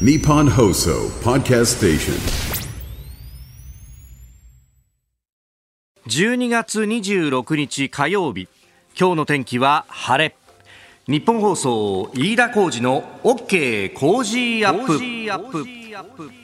Nippon Hoso Podcast Station. 12月26日火曜日。今日の天気は晴れ。日本放送飯田浩二の OK 工事アップ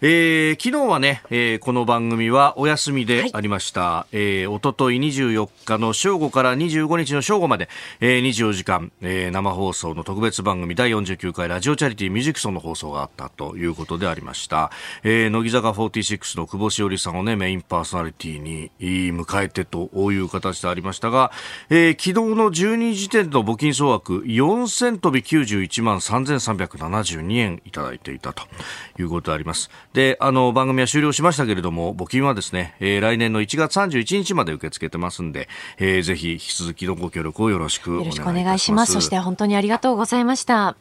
えー、昨日はね、えーこの番組はお休みでありました、えー、おととい24日の正午から25日の正午まで、えー、24時間、えー生放送の特別番組第49回ラジオチャリティーミュージックソンの放送があったということでありました、えー、乃木坂46の久保しおりさんをねメインパーソナリティにえー迎えてという形でありましたが、えー昨日の12時点の募金総額4000飛び91万3372円いただいていたということであります。で、あの、番組は終了しましたけれども、募金はですね、えー来年の1月31日まで受け付けてますんで、えーぜひ引き続きのご協力をよろしくお願いします。よろしくお願いします。そして本当にありがとうございました。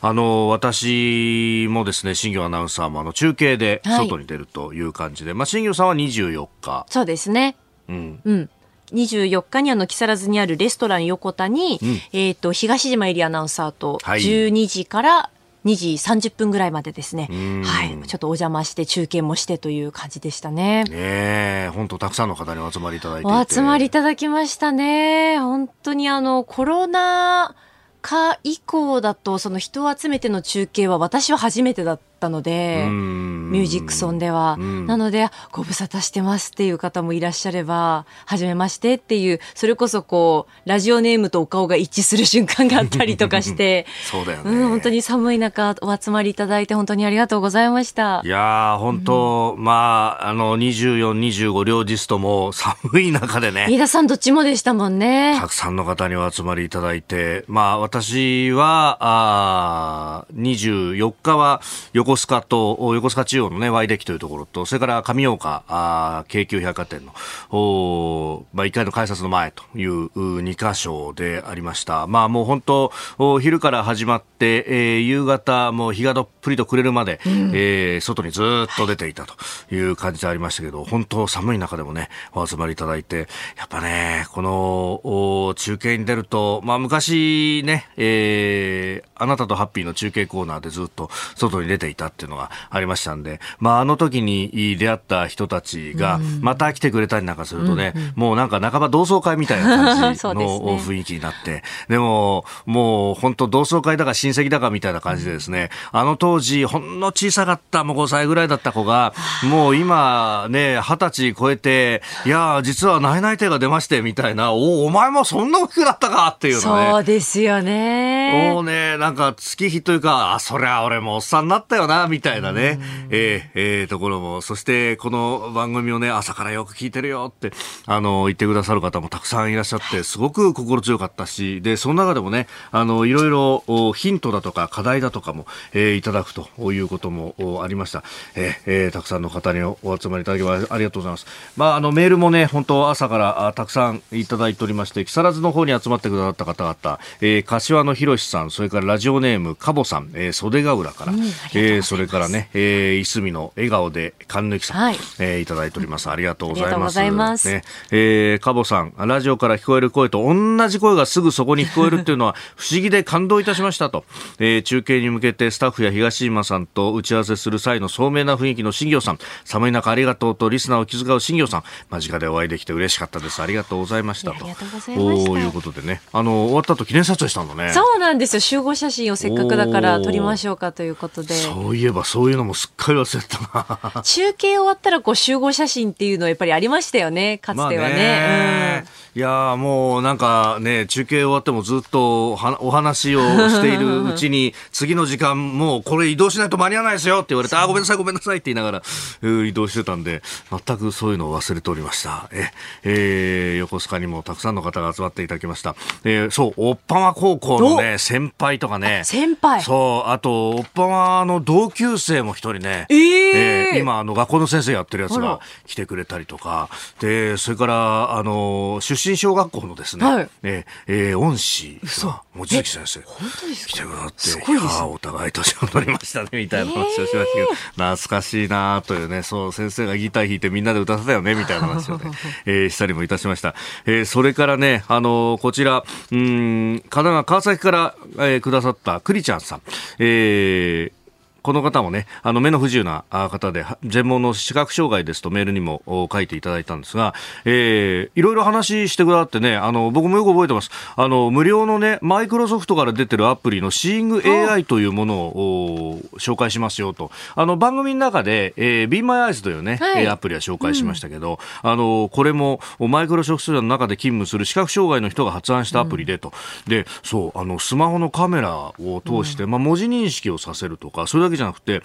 あの、私もですね、新業アナウンサーもあの、中継ではい外に出るという感じで、まあ、新業さんは24日、そうですね。うん、うん。24日にあの木更津にあるレストラン横田に、んえっ、と東島エリアナウンサーとはい12時から2時30分ぐらいまでですね、んはい、ちょっとお邪魔して中継もしてという感じでしたね。ねえ、本当たくさんの方にお集まりいただいていて。お集まりいただきましたね。本当にあの、コロナ禍以降だと、その人を集めての中継は私は初めてだったので、ミュージックソンでは。うんなので、ご無沙汰してますっていう方もいらっしゃれば、はじめましてっていう、それこそこう、ラジオネームとお顔が一致する瞬間があったりとかして、そうだよね。うん、本当に寒い中お集まりいただいて本当にありがとうございましたい。やー、本当、まあ、あの、24、25両日とも 寒い中でね、飯田さんどっちもでしたもんねた。くさんの方にお集まりいただいて、まあ、私は、あー24日は横須賀と、お横須賀中央のね、Y デッキというところと、それから上岡、あー京急百貨店の、おまあ、1階の改札の前という2箇所でありました。まあ、もう本当、お昼から始まって、えー夕方、もう日がどっぷりと暮れるまで、えー外にずーっと出ていたという感じでありましたけど、本当寒い中でもね、お集まりいただいて、やっぱね、この、お中継に出ると、まあ昔ね、えーあなたとハッピーの中継コーナーでずっと外に出ていたっていうのがありましたんで、まああの時に出会った人たちが、また来てくれたりなんかするとね、もうなんか半ば同窓会みたいな感じの 雰囲気になって、でも、もう本当同窓会だか親戚だかみたいな感じでですね、あの当時、ほんの小さかった、もう5歳ぐらいだった子が、もう今ね、20歳超えて、いやー、実はナイナイテが出まして、みたいな、お、お前もそんな大きくなったかっていうのね。そうですよね。もうね、なんか月日というか、あ、そりゃ俺もおっさんになったよな、みたいなね、えーえーところも、そしてこの番組をね、朝からよく聞いてるよって、あの、言ってくださる方もたくさんいらっしゃって、すごく心強かったし、で、その中でもね、あの、いろいろおヒントだとか課題だとかも、えーいただくということもおありました。えーえーたくさんの方におお集まりいただきまありがとうございます。まあ、あの、メールもね、本当朝からあたくさんいただいておりまして、木更津の方に集まってくださった方々、えー柏野博さん、それからラジオネーム、かぼさん、えー袖ヶ浦から、うんありがとうございますえーそれからね、えー、いすみの笑顔で、神抜きさん、はいえーいただいております。ありがとうございありがとうごます。ざいますね、えー、かぼさん、ラジオから聞こえる声と同じ声がすぐそこに聞こえるっていうのは 不思議で感動いたしましたと、えー中継に向けてスタッフや東島さんと打ち合わせする際の聡明な雰囲気の新業さん、寒い中ありがとうとリスナーを気遣う新業さん、間近でお会いできて嬉しかったです。ありがとうございましたと。ありがとうございましたいうことでね、あの、終わった後記念撮影したんだね。そうなんですよ。集合写真をせっかくだから撮りましょうかということで。そういえばそういうのもすっかり忘れてたな。中継終わったらこう集合写真っていうのはやっぱりありましたよね。かつてはね。いやーもうなんかね、中継終わってもずっとはお話をしているうちに、次の時間もうこれ移動しないと間に合わないですよって言われて、あー、ごめんなさいごめんなさいって言いながら うん移動してたんで、全くそういうのを忘れておりました。え、えー横須賀にもたくさんの方が集まっていただきました。えーそう、おっぱま高校のね、先輩とかね。先輩そう、あと、おっぱまの同級生も一人ね。えええー、今、あの、学校の先生やってるやつが来てくれたりとか、で、それから、あの、出身小学校のですね、はい、えー、恩師が、望月先生、本当です来てくださって、すごいですね、お互い年を取りましたね、みたいな話をしましたけど、懐かしいなというね、そう、先生がギター弾いてみんなで歌ってたよね、みたいな話をね、えー、したりもいたしました。えー、それからね、あの、こちら、うん、神奈川、川崎から、えー、くださったクリちゃんさん、えー、この方もね、あの目の不自由な方で、全盲の視覚障害ですとメールにも書いていただいたんですが、えー、いろいろ話してくださってね、あの、僕もよく覚えてます。あの、無料のね、マイクロソフトから出てるアプリのシーイング AI というものを紹介しますよと。あの、番組の中で、えー、Be My Eyes というね、はい、アプリは紹介しましたけど、うん、あの、これもマイクロソフトの中で勤務する視覚障害の人が発案したアプリでと。うん、で、そう、あの、スマホのカメラを通して、うん、まあ、文字認識をさせるとか、それだけけじゃなくて、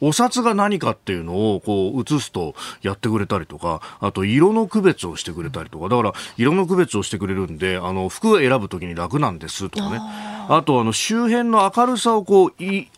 お札が何かっていうのをこう映すとやってくれたりとか、あと色の区別をしてくれたりとか、だから色の区別をしてくれるんで、あの服を選ぶときに楽なんですとかね。あとあの周辺の明るさをこう、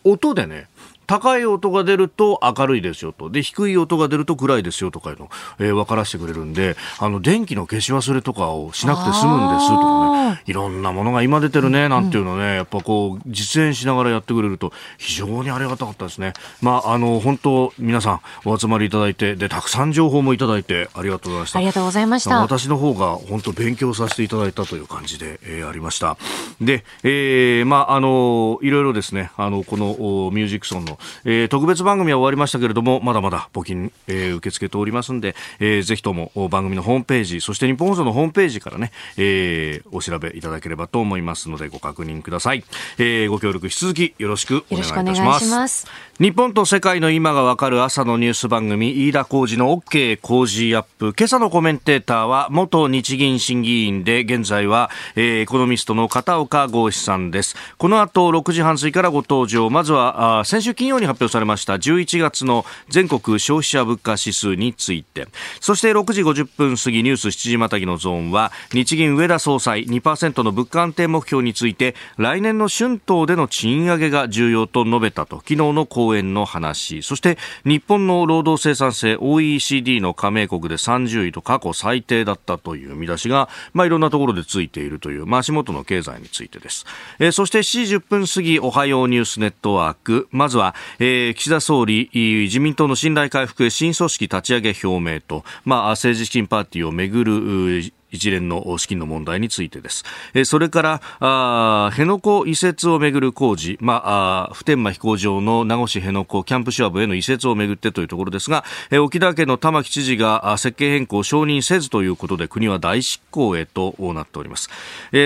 音でね、高い音が出ると明るいですよと。で、低い音が出ると暗いですよとかいうのを、えー、分からせてくれるんで、あの、電気の消し忘れとかをしなくて済むんですとかね、いろんなものが今出てるね、なんていうのね、やっぱこう、実演しながらやってくれると、非常にありがたかったですね。まあ、あの、本当、皆さん、お集まりいただいて、で、たくさん情報もいただいて、ありがとうございました。ありがとうございました。私の方が本当勉強させていただいたという感じで、えー、ありました。で、えー、まあ、あの、いろいろですね、あの、このミュージックソンの、えー、特別番組は終わりましたけれども、まだまだ募金、えー、受け付けておりますんで、えー、ぜひとも番組のホームページ、そして日本放送のホームページからね、えー、お調べいただければと思いますので、ご確認ください。えー、ご協力引き続きよろしくお願いいたします。日本と世界の今がわかる朝のニュース番組、飯田浩二の OK 工事アップ。今朝のコメンテーターは、元日銀審議員で、現在は、えー、エコノミストの片岡剛志さんです。この後、6時半過ぎからご登場。まずは、あ先週金曜に発表されました11月の全国消費者物価指数について。そして6時50分過ぎニュース7時またぎのゾーンは日銀上田総裁2%の物価安定目標について来年の春闘での賃上げが重要と述べたと昨日の講演の話。そして日本の労働生産性 OECD の加盟国で30位と過去最低だったという見出しが、まあ、いろんなところでついているという、まあ、足元の経済についてです、えー、そして7時10分過ぎおはようニュースネットワーク。まずは、えー、岸田総理、自民党の信頼回復へ新組織立ち上げ表明と、まあ、政治資金パーティーをめぐる一連の資金の問題についてです。それから、あ辺野古移設をめぐる工事、まあ、普天間飛行場の名護市辺野古キャンプシュワブへの移設をめぐってというところですが、沖縄県の玉城知事が設計変更を承認せずということで国は大執行へとなっております。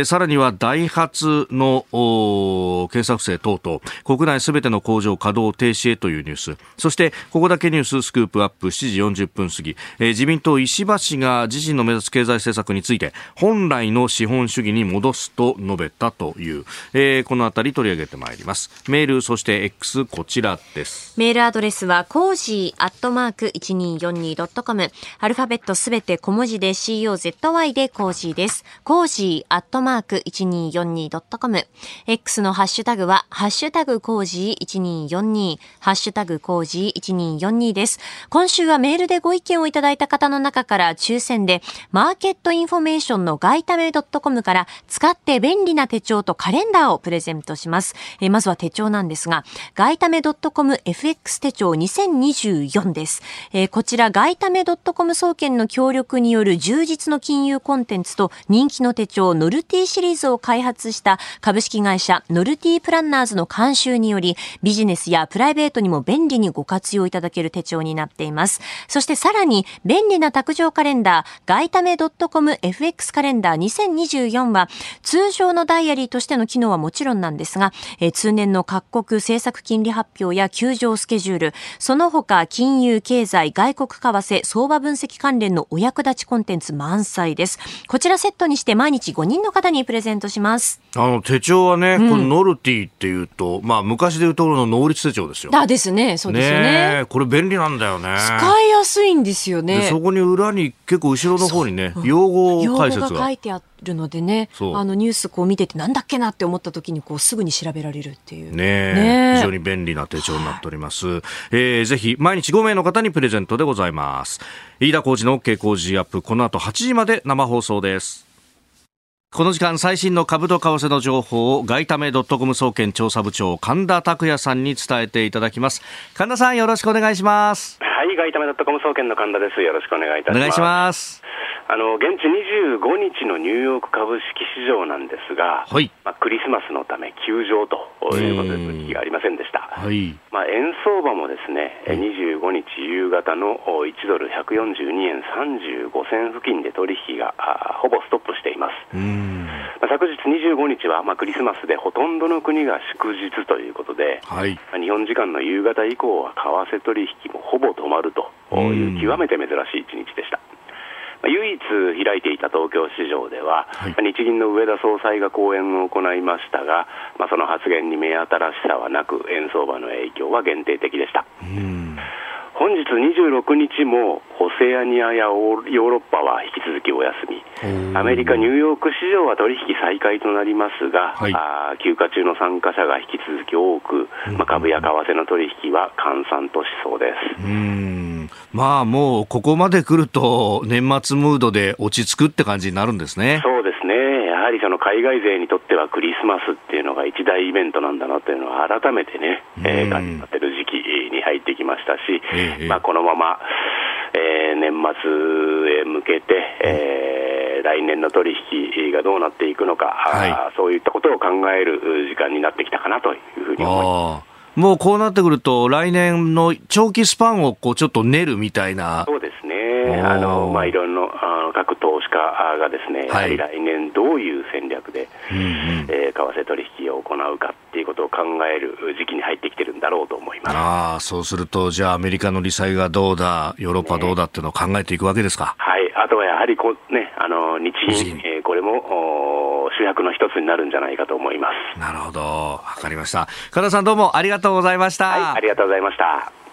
さらにはダイハツの検査不正等々、国内すべての工場稼働停止へというニュース、そしてここだけニューススクープアップ7時40分過ぎ、自民党石破氏が自身の目指す経済政策について本来の資本主義に戻すと述べたという、えー、このあたり取り上げてまいります。メールそして X こちらです。メールアドレスはコージーアットマーク 1242.com アルファベットすべて小文字で COZY でコージーです。コージーアットマーク 1242.com X のハッシュタグはハッシュタグコージー1242ハッシュタグコージー1242です。今週はメールでご意見をいただいた方の中から抽選でマーケットインンフォメーションのガイタメ .com から使って便利な手帳とカレンダーをプレゼントします。えー、まずは手帳なんですが、ガイタメ .comFX 手帳2024です。えー、こちらガイタメ .com 総研の協力による充実の金融コンテンツと人気の手帳ノルティシリーズを開発した株式会社ノルティプランナーズの監修によりビジネスやプライベートにも便利にご活用いただける手帳になっています。そしてさらに便利な卓上カレンダーガイタメ .comFX カレンダー2024は通常のダイアリーとしての機能はもちろんなんですが、えー、通年の各国政策金利発表や休場スケジュール、その他金融、経済、外国為替、相場分析関連のお役立ちコンテンツ満載です。こちらセットにして毎日5人の方にプレゼントします。あの手帳はね、うん、このノルティっていうと、まあ昔でいうところの能率手帳ですよ。あですね、そうですよね。ねこれ便利なんだよね。使いやすいんですよね。そこに裏に結構後ろの方にね、用語語用語解説が。が書いてあるのでね、あのニュースこう見ててなんだっけなって思った時にこうすぐに調べられるっていう。ねえねえ非常に便利な手帳になっております。えーぜひ、毎日5名の方にプレゼントでございます。飯田浩二の OK 工事アップ、この後8時まで生放送です。この時間最新の株と為替の情報を外為ドットコム総研調査部長神田拓也さんに伝えていただきます。神田さんよろしくお願いします。はい、外為ドットコム総研の神田です。よろしくお願いいたします。お願いします。あの、現地25日のニューヨーク株式市場なんですが、はい。まあ、クリスマスのため休場ということで、うん取引がありませんでした。はい。まあ、円相場もですね、え25日夕方のお1ドル142円35銭付近で取引があほぼストップしています。うーん。まあ昨日25日は、まあ、クリスマスでほとんどの国が祝日ということで、はい。まあ日本時間の夕方以降は為替取引もほぼ止まるという極めて珍しい一日でした。まあ唯一開いていた東京市場では、はいまあ日銀の上田総裁が講演を行いましたが、まあ、その発言に目新しさはなく、円相場の影響は限定的でした。本日26日もオセアニアやヨーロッパは引き続きお休み。アメリカ、ニューヨーク市場は取引再開となりますが、はいあー休暇中の参加者が引き続き多く、まあ、株や為替の取引は閑散としそうです。うーんまあもうここまで来ると年末ムードで落ち着くって感じになるんですね。そうですね、やはりその海外勢にとってはクリスマスっていうのが一大イベントなんだなというのは改めてね、えうん。ー感じてる時期に入ってきましたし、ええまあ、このまま、えー年末へ向けて、えー来年の取引がどうなっていくのか、はい。そういったことを考える時間になってきたかなというふうに思います。もうこうなってくると来年の長期スパンをこうちょっと練るみたいな。そうですね、あのまあ、いろいろあの各投資家がですね、やはり来年どういう戦略で、うんうんえー為替取引を行うかっていうことを考える時期に入ってきてるんだろうと思います。ああそうするとじゃあアメリカの利債がどうだヨーロッパどうだっていうのを考えていくわけですか？はい、あとはやはりこう、ね、あの日日銀銀、えーこれもお主役の一つになるんじゃないかと思います。なるほどわかりました。加田さんどうもありがとうございました。はい、ありがとうございました。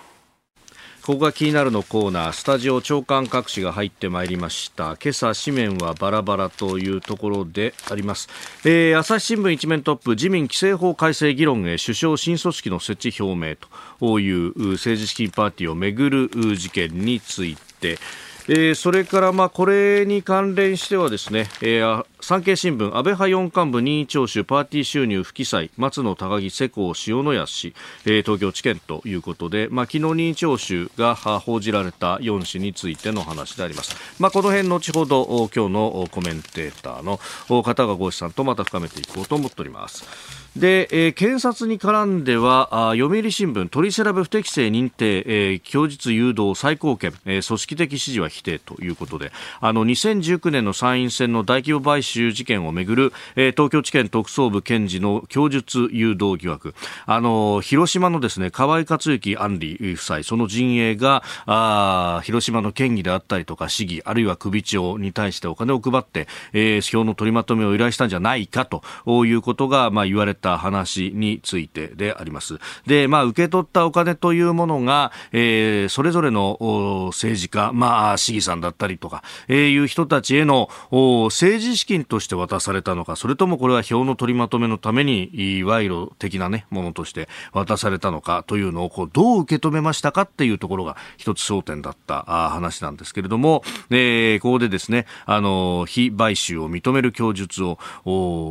ここが気になるのコーナー、スタジオ長官各紙が入ってまいりました。今朝、紙面はバラバラというところであります。えー朝日新聞一面トップ、自民規制法改正議論へ首相新組織の設置表明というう政治資金パーティーをめぐる事件について、えーそれからまあこれに関連してはですね、えー産経新聞安倍派四幹部任意聴取パーティー収入不記載松野高木世耕塩谷氏、えー東京地検ということで、まあ、昨日任意聴取が報じられた4氏についての話であります、まあ、この辺後ほど今日のコメンテーターのお片岡剛志さんとまた深めていこうと思っております。で、えー検察に絡んではあ読売新聞取り調べ不適正認定、えー供述誘導最高検、えー組織的指示は否定ということであの2019年の参院選の大規模買収事件をめぐる、えー東京地検特捜部検事の供述誘導疑惑あの広島のですね河井克行案里夫妻その陣営があ広島の県議であったりとか市議あるいは首長に対してお金を配って、えー票の取りまとめを依頼したんじゃないかということが、まあ、言われた話についてであります。で、まあ、受け取ったお金というものが、えーそれぞれのお政治家、まあ、市議さんだったりとか、えーいう人たちへのお政治資金として渡されたのか、それともこれは票の取りまとめのために、賄賂的なね、ものとして渡されたのかというのを、こう、どう受け止めましたかっていうところが一つ焦点だった。話なんですけれども、えーここでですね、あの、非買収を認める供述を、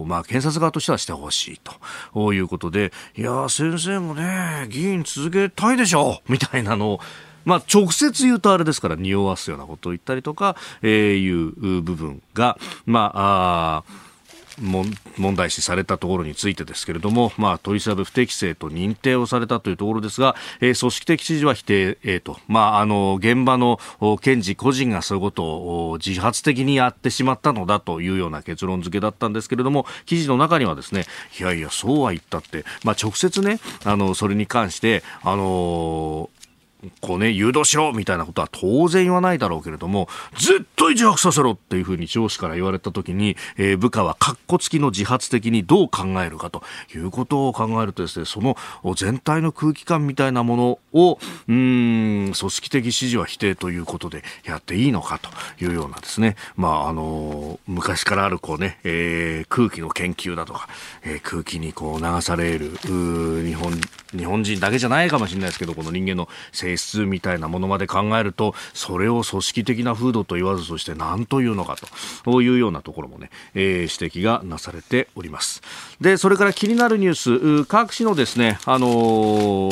まあ、検察側としてはしてほしいということで、いや、先生もね、議員続けたいでしょうみたいなのを、まあ、直接言うとあれですから、匂わすようなことを言ったりとか、えーいう部分が、まあ、あ問題視されたところについてですけれども、まあ、取り調べ不適正と認定をされたというところですが、えー組織的指示は否定、えーとまあ、あの現場の検事個人がそういうことを自発的にやってしまったのだというような結論付けだったんですけれども記事の中にはですねいやいやそうは言ったって、まあ、直接ねあのそれに関してあのこうね、誘導しろみたいなことは当然言わないだろうけれども、絶対自白させろっていうふうに上司から言われたときに、えー、部下はカッコ付きの自発的にどう考えるかということを考えるとですね、その全体の空気感みたいなものを、うん、組織的指示は否定ということでやっていいのかというようなですね、まあ、あの、昔からあるこうね、えー、空気の研究だとか、えー、空気にこう流される、日本、日本人だけじゃないかもしれないですけど、この人間の性質みたいなものまで考えると、それを組織的な風土と言わずとして何というのかというようなところもね、えー、指摘がなされております。で、それから気になるニュース、各紙のですね、あの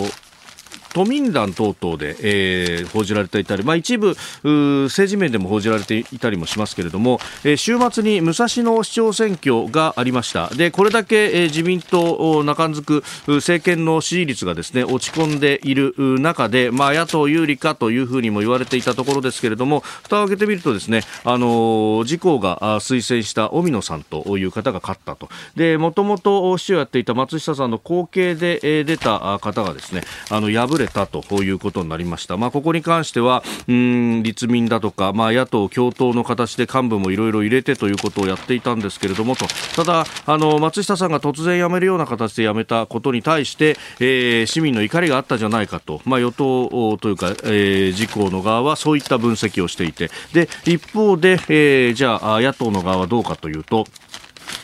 都民団等々で、えー、報じられていたり、まあ、一部政治面でも報じられていたりもしますけれども、えー、週末に武蔵野市長選挙がありました。でこれだけ、えー、自民党中づく政権の支持率がですね落ち込んでいる中で、まあ、野党有利かというふうにも言われていたところですけれども蓋を開けてみるとですね、あの自公が推薦した荻野さんという方が勝ったと。でもともと市長やっていた松下さんの後継で、え、出た方がですねあの敗れたということになりました。まあ、ここに関しては、うん、立民だとか、まあ、野党共闘の形で幹部もいろいろ入れてということをやっていたんですけれどもと、ただ、あの、松下さんが突然辞めるような形で辞めたことに対して、えー、市民の怒りがあったじゃないかと、まあ、与党というか、えー、自公の側はそういった分析をしていて、で、一方で、えー、じゃあ、野党の側はどうかというと、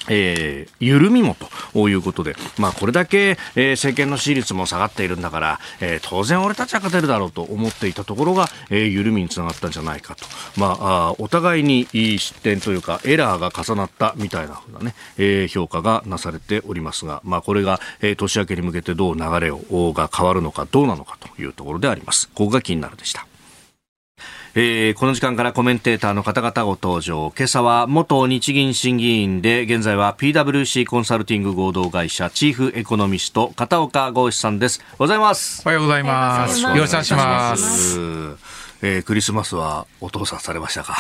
えー、緩みもということで、まあ、これだけ、えー、政権の支持率も下がっているんだから、えー、当然俺たちは勝てるだろうと思っていたところが、えー、緩みにつながったんじゃないかと、まあ、お互いに失点というかエラーが重なったみたいななね、えー、評価がなされておりますが、まあ、これが、えー、年明けに向けてどう流れをが変わるのかどうなのかというところであります。ここが気になるでした。えー、この時間からコメンテーターの方々ご登場。今朝は元日銀審議員で、現在は PWC コンサルティング合同会社チーフエコノミスト、片岡剛志さんです。おはようございます。おはようございます。よろしくお願いします。えー、クリスマスはお父さんされましたか？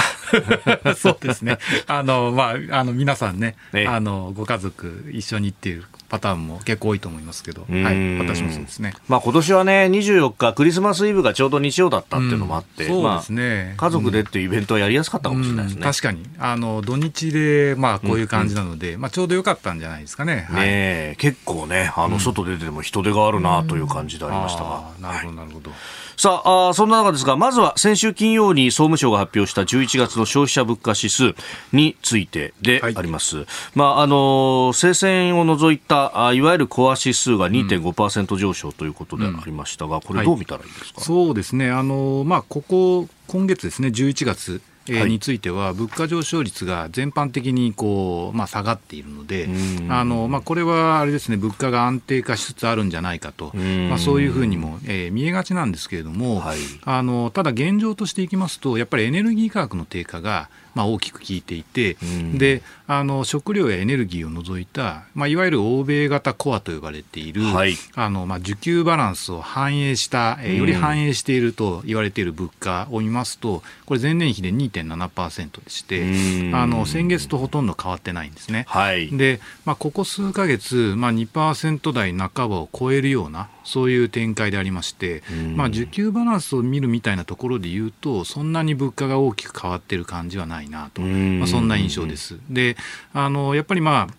そうですね。あの、まあ、あの、皆さんね、ねあの、ご家族一緒にっていうパターンも結構多いと思いますけど、はい、私もそうですね。まあ今年はね、24日クリスマスイブがちょうど日曜だったっていうのもあって、うん、そうですね、まあ、家族でっていうイベントはやりやすかったかもしれないですね。うん、確かに。あの、土日で、まあこういう感じなので、まあちょうどよかったんじゃないですかね。はい、ね結構ね、あの、外出ても人手があるなという感じでありましたが。なるほど、なるほど。さああ、そんな中ですが、まずは先週金曜に総務省が発表した11月の消費者物価指数についてであります。はい、まあ、あの、生鮮を除いた、あいわゆるコア指数が2.5%上昇ということでありましたが、これどう見たらいいですか、はい、そうですね。あの、まあ、ここ、今月ですね、11月、えー、については、物価上昇率が全般的にこう、まあ、下がっているので、あのまあ、これはあれですね、物価が安定化しつつあるんじゃないかと、まあ、そういうふうにも、えー、見えがちなんですけれども、はい、あのただ現状としていきますと、やっぱりエネルギー価格の低下が、まあ、大きく効いていて、であの食料やエネルギーを除いた、まあ、いわゆる欧米型コアと呼ばれている、はい、あのまあ、需給バランスを反映した、えー、より反映していると言われている物価を見ますと、これ、前年比で2.7%でして、あの先月とほとんど変わってないんですね。はい、で、まあ、ここ数か月、まあ、2%台半ばを超えるような、そういう展開でありまして、まあ、需給バランスを見るみたいなところで言うと、そんなに物価が大きく変わっている感じはないなと、まあ、そんな印象です。であのやっぱりまあ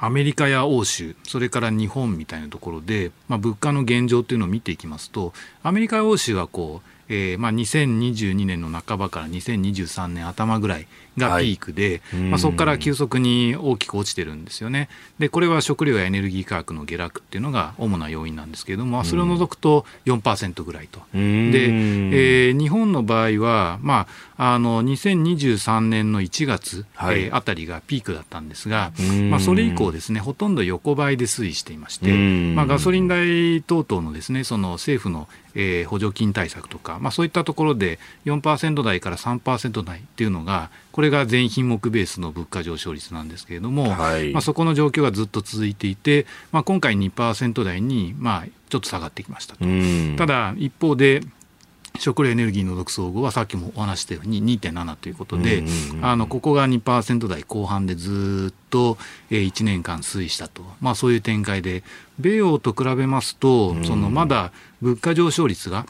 アメリカや欧州、それから日本みたいなところで、まあ、物価の現状というのを見ていきますと、アメリカや欧州はこう、えーまあ、2022年の半ばから2023年頭ぐらいがピークで、はい、まあ、そこから急速に大きく落ちてるんですよね。でこれは食料やエネルギー価格の下落っていうのが主な要因なんですけれども、それを除くと4%ぐらいと。で、えー、日本の場合は、まあ、あの2023年の1月、はい、えー、あたりがピークだったんですが、まあ、それ以降ですねほとんど横ばいで推移していまして、まあ、ガソリン代等々のですねその政府のえー、補助金対策とか、まあ、そういったところで4%台から3%台っていうのが、これが全品目ベースの物価上昇率なんですけれども、はい、まあ、そこの状況がずっと続いていて、まあ、今回2%台に、まあ、ちょっと下がってきましたと。ただ一方で食料エネルギーの独総合はさっきもお話したように2.7ということで、あのここが2%台後半でずっと1年間推移したと、まあ、そういう展開で、米欧と比べますと、そのまだ物価上昇率が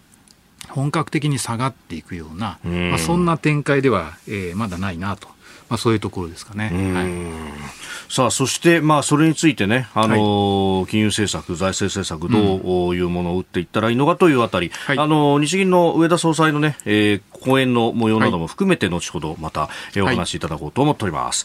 本格的に下がっていくような、まあ、そんな展開では、えー、まだないなと。まあ、そういうところですかね。はい、さあ、そして、まあ、それについてね、あの、はい、金融政策、財政政策、どういうものを打っていったらいいのかというあたり、はい、あの、日銀の上田総裁のね、えー、講演の模様なども含めて、後ほどまた、えー、お話しいただこうと思っております。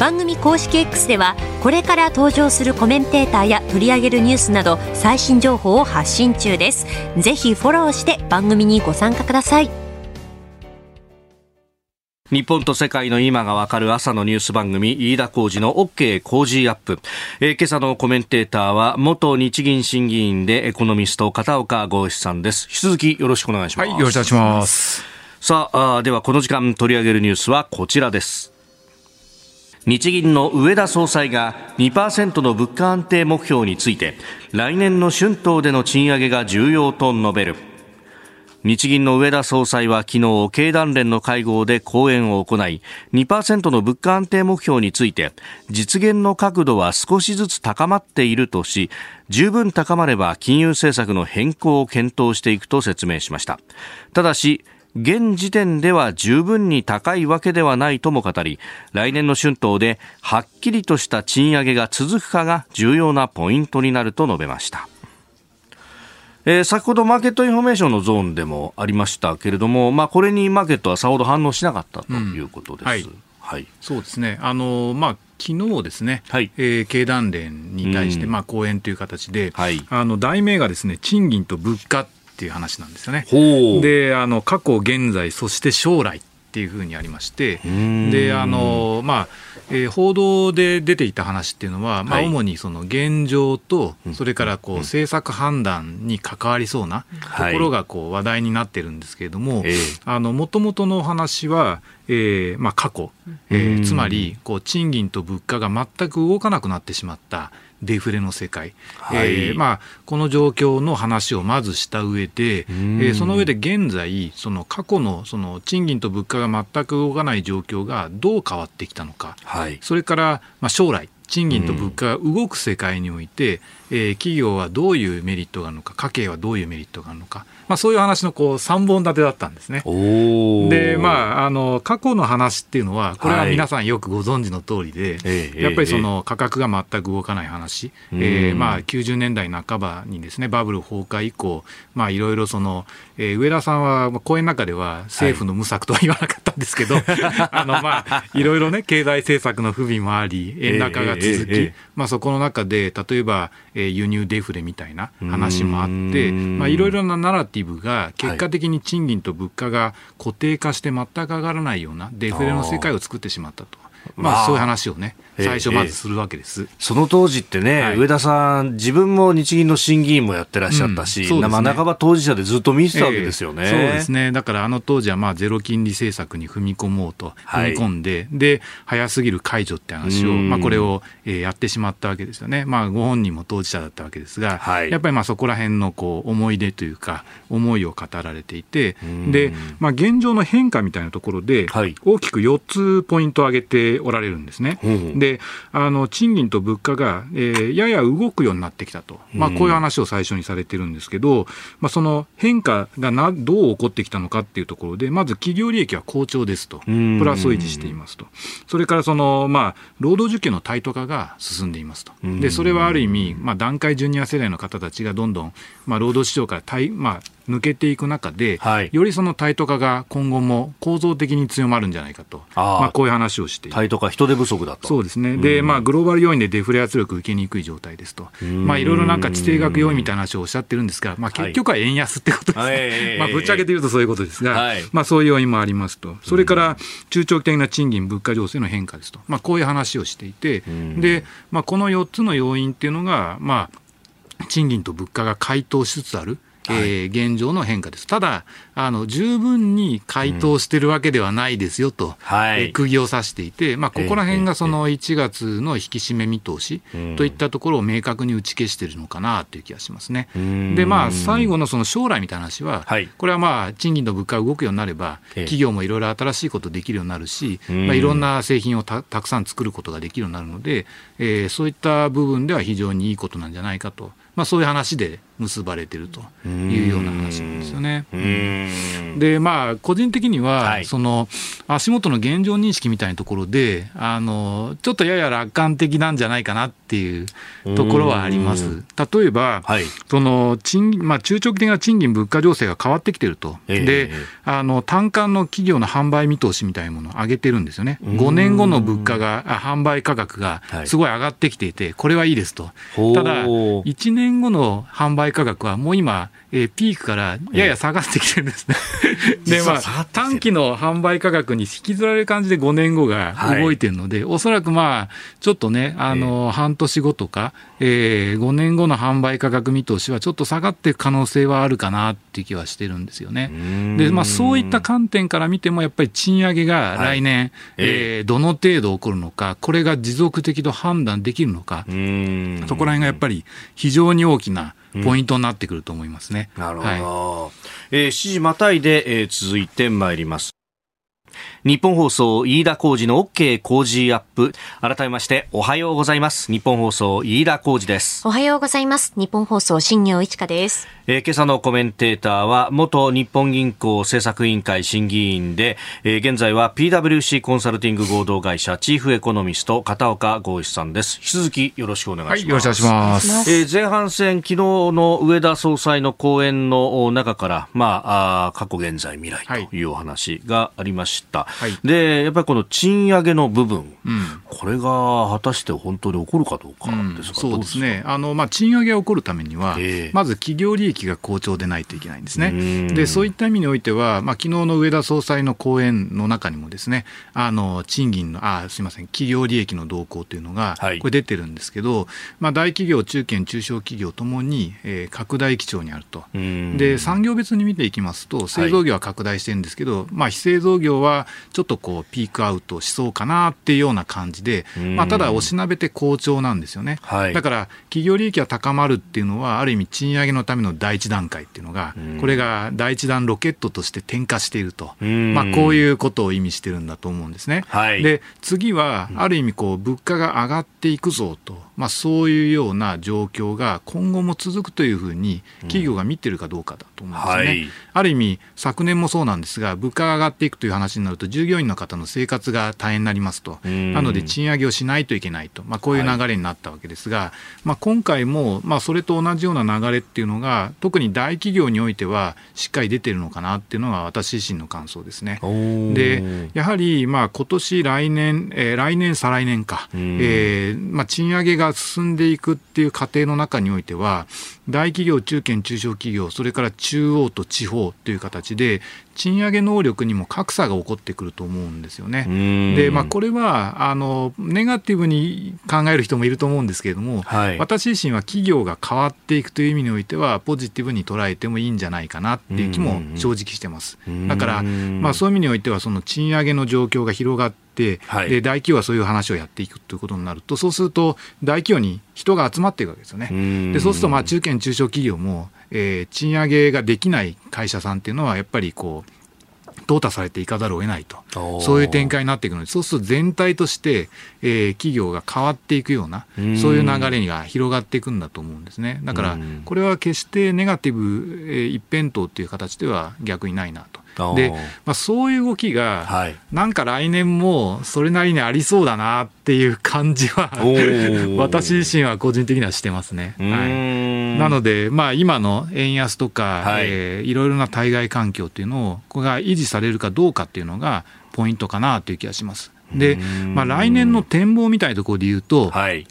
番組公式 X ではこれから登場するコメンテーターや取り上げるニュースなど最新情報を発信中ですぜひフォローして番組にご参加ください日本と世界の今がわかる朝のニュース番組、飯田浩二の OK 工事アップ。えー、今朝のコメンテーターは、元日銀審議員でエコノミスト、片岡剛志さんです。引き続きよろしくお願いします。はい、よろしくお願いします。さああ、ではこの時間取り上げるニュースはこちらです。日銀の植田総裁が2%の物価安定目標について来年の春闘での賃上げが重要と述べる。日銀の植田総裁は昨日経団連の会合で講演を行い2%の物価安定目標について実現の角度は少しずつ高まっているとし十分高まれば金融政策の変更を検討していくと説明しました。ただし現時点では十分に高いわけではないとも語り来年の春闘ではっきりとした賃上げが続くかが重要なポイントになると述べました。えー、先ほどマーケットインフォメーションのゾーンでもありましたけれども、まあ、これにマーケットはさほど反応しなかったということです。うん、はい、はい、そうですね。あのまあ昨日ですね、はい、えー、経団連に対して、まあ、講演という形で、はい、あの題名がですね賃金と物価っていう話なんですよね。であの過去、現在、そして将来っていうふうにありまして、であのまあえー、報道で出ていた話っていうのは、まあ、主にその現状と、それからこう政策判断に関わりそうなところがこう話題になってるんですけれども、もともとの話は、えーまあ、過去、えー、つまりこう賃金と物価が全く動かなくなってしまった。デフレの世界、はい、えー、まあ、この状況の話をまずした上で、えー、その上で現在、その過去のその賃金と物価が全く動かない状況がどう変わってきたのか、はい、それから、まあ、将来、賃金と物価が動く世界において、えー、企業はどういうメリットがあるのか、家計はどういうメリットがあるのか、まあ、そういう話のこう3本立てだったんですね。で、まあ、あの過去の話っていうのは、これは皆さんよくご存知の通りで、はい、やっぱりその価格が全く動かない話、えー、まあ、90年代半ばにですねバブル崩壊以降、まあ、いろいろその、えー、上田さんは講演の中では政府の無策とは言わなかったんですけど、はい、あのまあ、いろいろね、経済政策の不備もあり、円高が続き、まあ、そこの中で、例えば、えー、輸入デフレみたいな話もあって、まあ、いろいろなナラティブが結果的に賃金と物価が固定化して全く上がらないようなデフレの世界を作ってしまったと。まあ、そういう話をね、最初まずするわけです、ええ。その当時ってね、はい、上田さん、自分も日銀の審議員もやってらっしゃったし、うんね、まあ、半ば当事者でずっと見てたわけですよね、え、そうですね、だからあの当時はまあゼロ金利政策に踏み込もうと、踏み込んで、はい、で早すぎる解除って話を、まあ、これをやってしまったわけですよね、まあ、ご本人も当事者だったわけですが、はい、やっぱりまあそこら辺のこう思い出というか、思いを語られていて、でまあ、現状の変化みたいなところで、大きく4つポイントを挙げておられるんですね。であの賃金と物価が、えー、やや動くようになってきたと、まあ、こういう話を最初にされてるんですけど、まあ、その変化がなどう起こってきたのかっていうところで、まず企業利益は好調ですと、プラスを維持していますと、それからその、まあ、労働需給のタイト化が進んでいますと、でそれはある意味、まあ、段階ジュニア世代の方たちがどんどん、まあ、労働市場から退、まあ、抜けていく中で、はい。よりそのタイト化が今後も構造的に強まるんじゃないかと、あー。まあ、こういう話をしていてタイト化、人手不足だと。そうですね、でまあ、グローバル要因でデフレ圧力受けにくい状態ですと、まあ、いろいろなんか地政学要因みたいな話をおっしゃってるんですが、まあ、結局は円安ってことです。はい。ね、まあ、ぶっちゃけて言うとそういうことですが、はい。まあ、そういう要因もありますと、それから中長期的な賃金、物価情勢の変化ですと、まあ、こういう話をしていて、でまあ、この4つの要因っていうのが、まあ、賃金と物価が回答しつつある。えー現状の変化です。ただ、あの、十分に回答してるわけではないですよと、はい。えー釘を刺していて、まあ、ここら辺がその1月の引き締め見通しといったところを明確に打ち消しているのかなという気がしますね。で、まあ、最後のその将来みたいな話は、はい。これはまあ、賃金と物価が動くようになれば、ええ。企業もいろいろ新しいことできるようになるし、ん。まあ、いろんな製品をたたくさん作ることができるようになるので、えーそういった部分では非常にいいことなんじゃないかと、まあ、そういう話で結ばれているというような話なんですよね。でまあ、個人的には、はい。その足元の現状認識みたいなところであの、ちょっとやや楽観的なんじゃないかなっていうところはあります。例えば、はい。その賃金まあ、中長期的な賃金、物価情勢が変わってきてると、ええ。であの単価の企業の販売見通しみたいなものを上げてるんですよね、5年後の物価が、あ販売価格がはい。すごい上がってきていて、これはいいですと。ただ、1年後の販売価格はもう今、えーピークからやや下がってきてるんですね。で、実まあ短期の販売価格に引きずられる感じで5年後が動いてるので、おそらくまあ、ちょっとね、あの、半年後とか、えー、5年後の販売価格見通しはちょっと下がっていく可能性はあるかなっていう気はしてるんですよね。で、まあ、そういった観点から見ても、やっぱり賃上げが来年、えーどの程度起こるのか、これが持続的と判断できるのか、そこら辺がやっぱり非常に大きなポイントになってくると思いますね。なるほど。はいえー7時またいで、えー続いてまいります。日本放送飯田浩二の OK 工事アップ。改めましておはようございます。日本放送飯田浩二です。おはようございます。日本放送新業一華です。えー今朝のコメンテーターは元日本銀行政策委員会審議員で、えー現在は PWC コンサルティング合同会社チーフエコノミスト片岡剛志さんです。引き続きよろしくお願いします。はい、よろしくお願いします。えー前半戦、昨日の上田総裁の講演のお中から、まあ、あー過去、現在、未来というお話がありました。はい。で、やっぱりこの賃上げの部分、ん。これが果たして本当に起こるかどうかうんですか、そうですね、あのまあ、賃上げが起こるためには、ええ。まず企業利益が好調でないといけないんですうん。ね。でそういった意味においては、まあ昨日の上田総裁の講演の中にも、ですねあの賃金のあ、すみません、企業利益の動向というのが、はい。これ出てるんですけど、まあ、大企業、中堅、中小企業ともに、えー拡大基調にあると。うん。で産業別に見ていきますと、製造業は拡大してるんですけど、まあ、非製造業はちょっとこうピークアウトしそうかなっていうような感じで、うん。まあ、ただ、おしなべて好調なんですよね。はい。だから、企業利益が高まるっていうのは、ある意味、賃上げのための第一段階っていうのが、これが第一段ロケットとして点火していると、うん。まあ、こういうことを意味してるんだと思うんですね。はい。で次は、ある意味こう、物価が上がっていくぞと、まあ、そういうような状況が今後も続くというふうに、企業が見てるかどうかだと思うんですよね。はい。ある意味、昨年もそうなんですが、物価が上がっていくという話になると、従業員の方の生活が大変になりますと、ん。なので賃上げをしないといけないと、まあ、こういう流れになったわけですが、まあ、今回も、まあ、それと同じような流れっていうのが、特に大企業においては、しっかり出てるのかなっていうのが、私自身の感想ですね。でやはり、まあ今年来年、えー来年、再来年か、ん。えーまあ、賃上げが進んでいくっていう過程の中においては、大企業、中堅、中小企業、それから中央と地方という形で、賃上げ能力にも格差が起こってくると思うんですよね。うんで、まあ、これはあのネガティブに考える人もいると思うんですけれども、はい私自身は企業が変わっていくという意味においては、ポジティブに捉えてもいいんじゃないかなっていう気も正直してます。うんだから、まあ、そういう意味においては、その賃上げの状況が広がって、はいで大企業はそういう話をやっていくということになると、そうすると、大企業に人が集まっていくわけですよね。うんでそうすると、まあ中堅・中小企業も、えー賃上げができない会社さんっていうのは、やっぱりこう、淘汰されていかざるを得ないとそういう展開になっていくので、そうすると全体として、えー企業が変わっていくような、うんそういう流れが広がっていくんだと思うんですね。だからうん、これは決してネガティブ、えー一辺倒っていう形では逆にないなと。で、まあ、そういう動きが、はい。なんか来年もそれなりにありそうだなっていう感じは 私自身は個人的にはしてますね。うはい。ーなので、まあ、今の円安とか、はい。えー、いろいろな対外環境っていうのを、これが維持されるかどうかっていうのが、ポイントかなという気がします。で、まあ、来年の展望みたいなところで言うと、はい、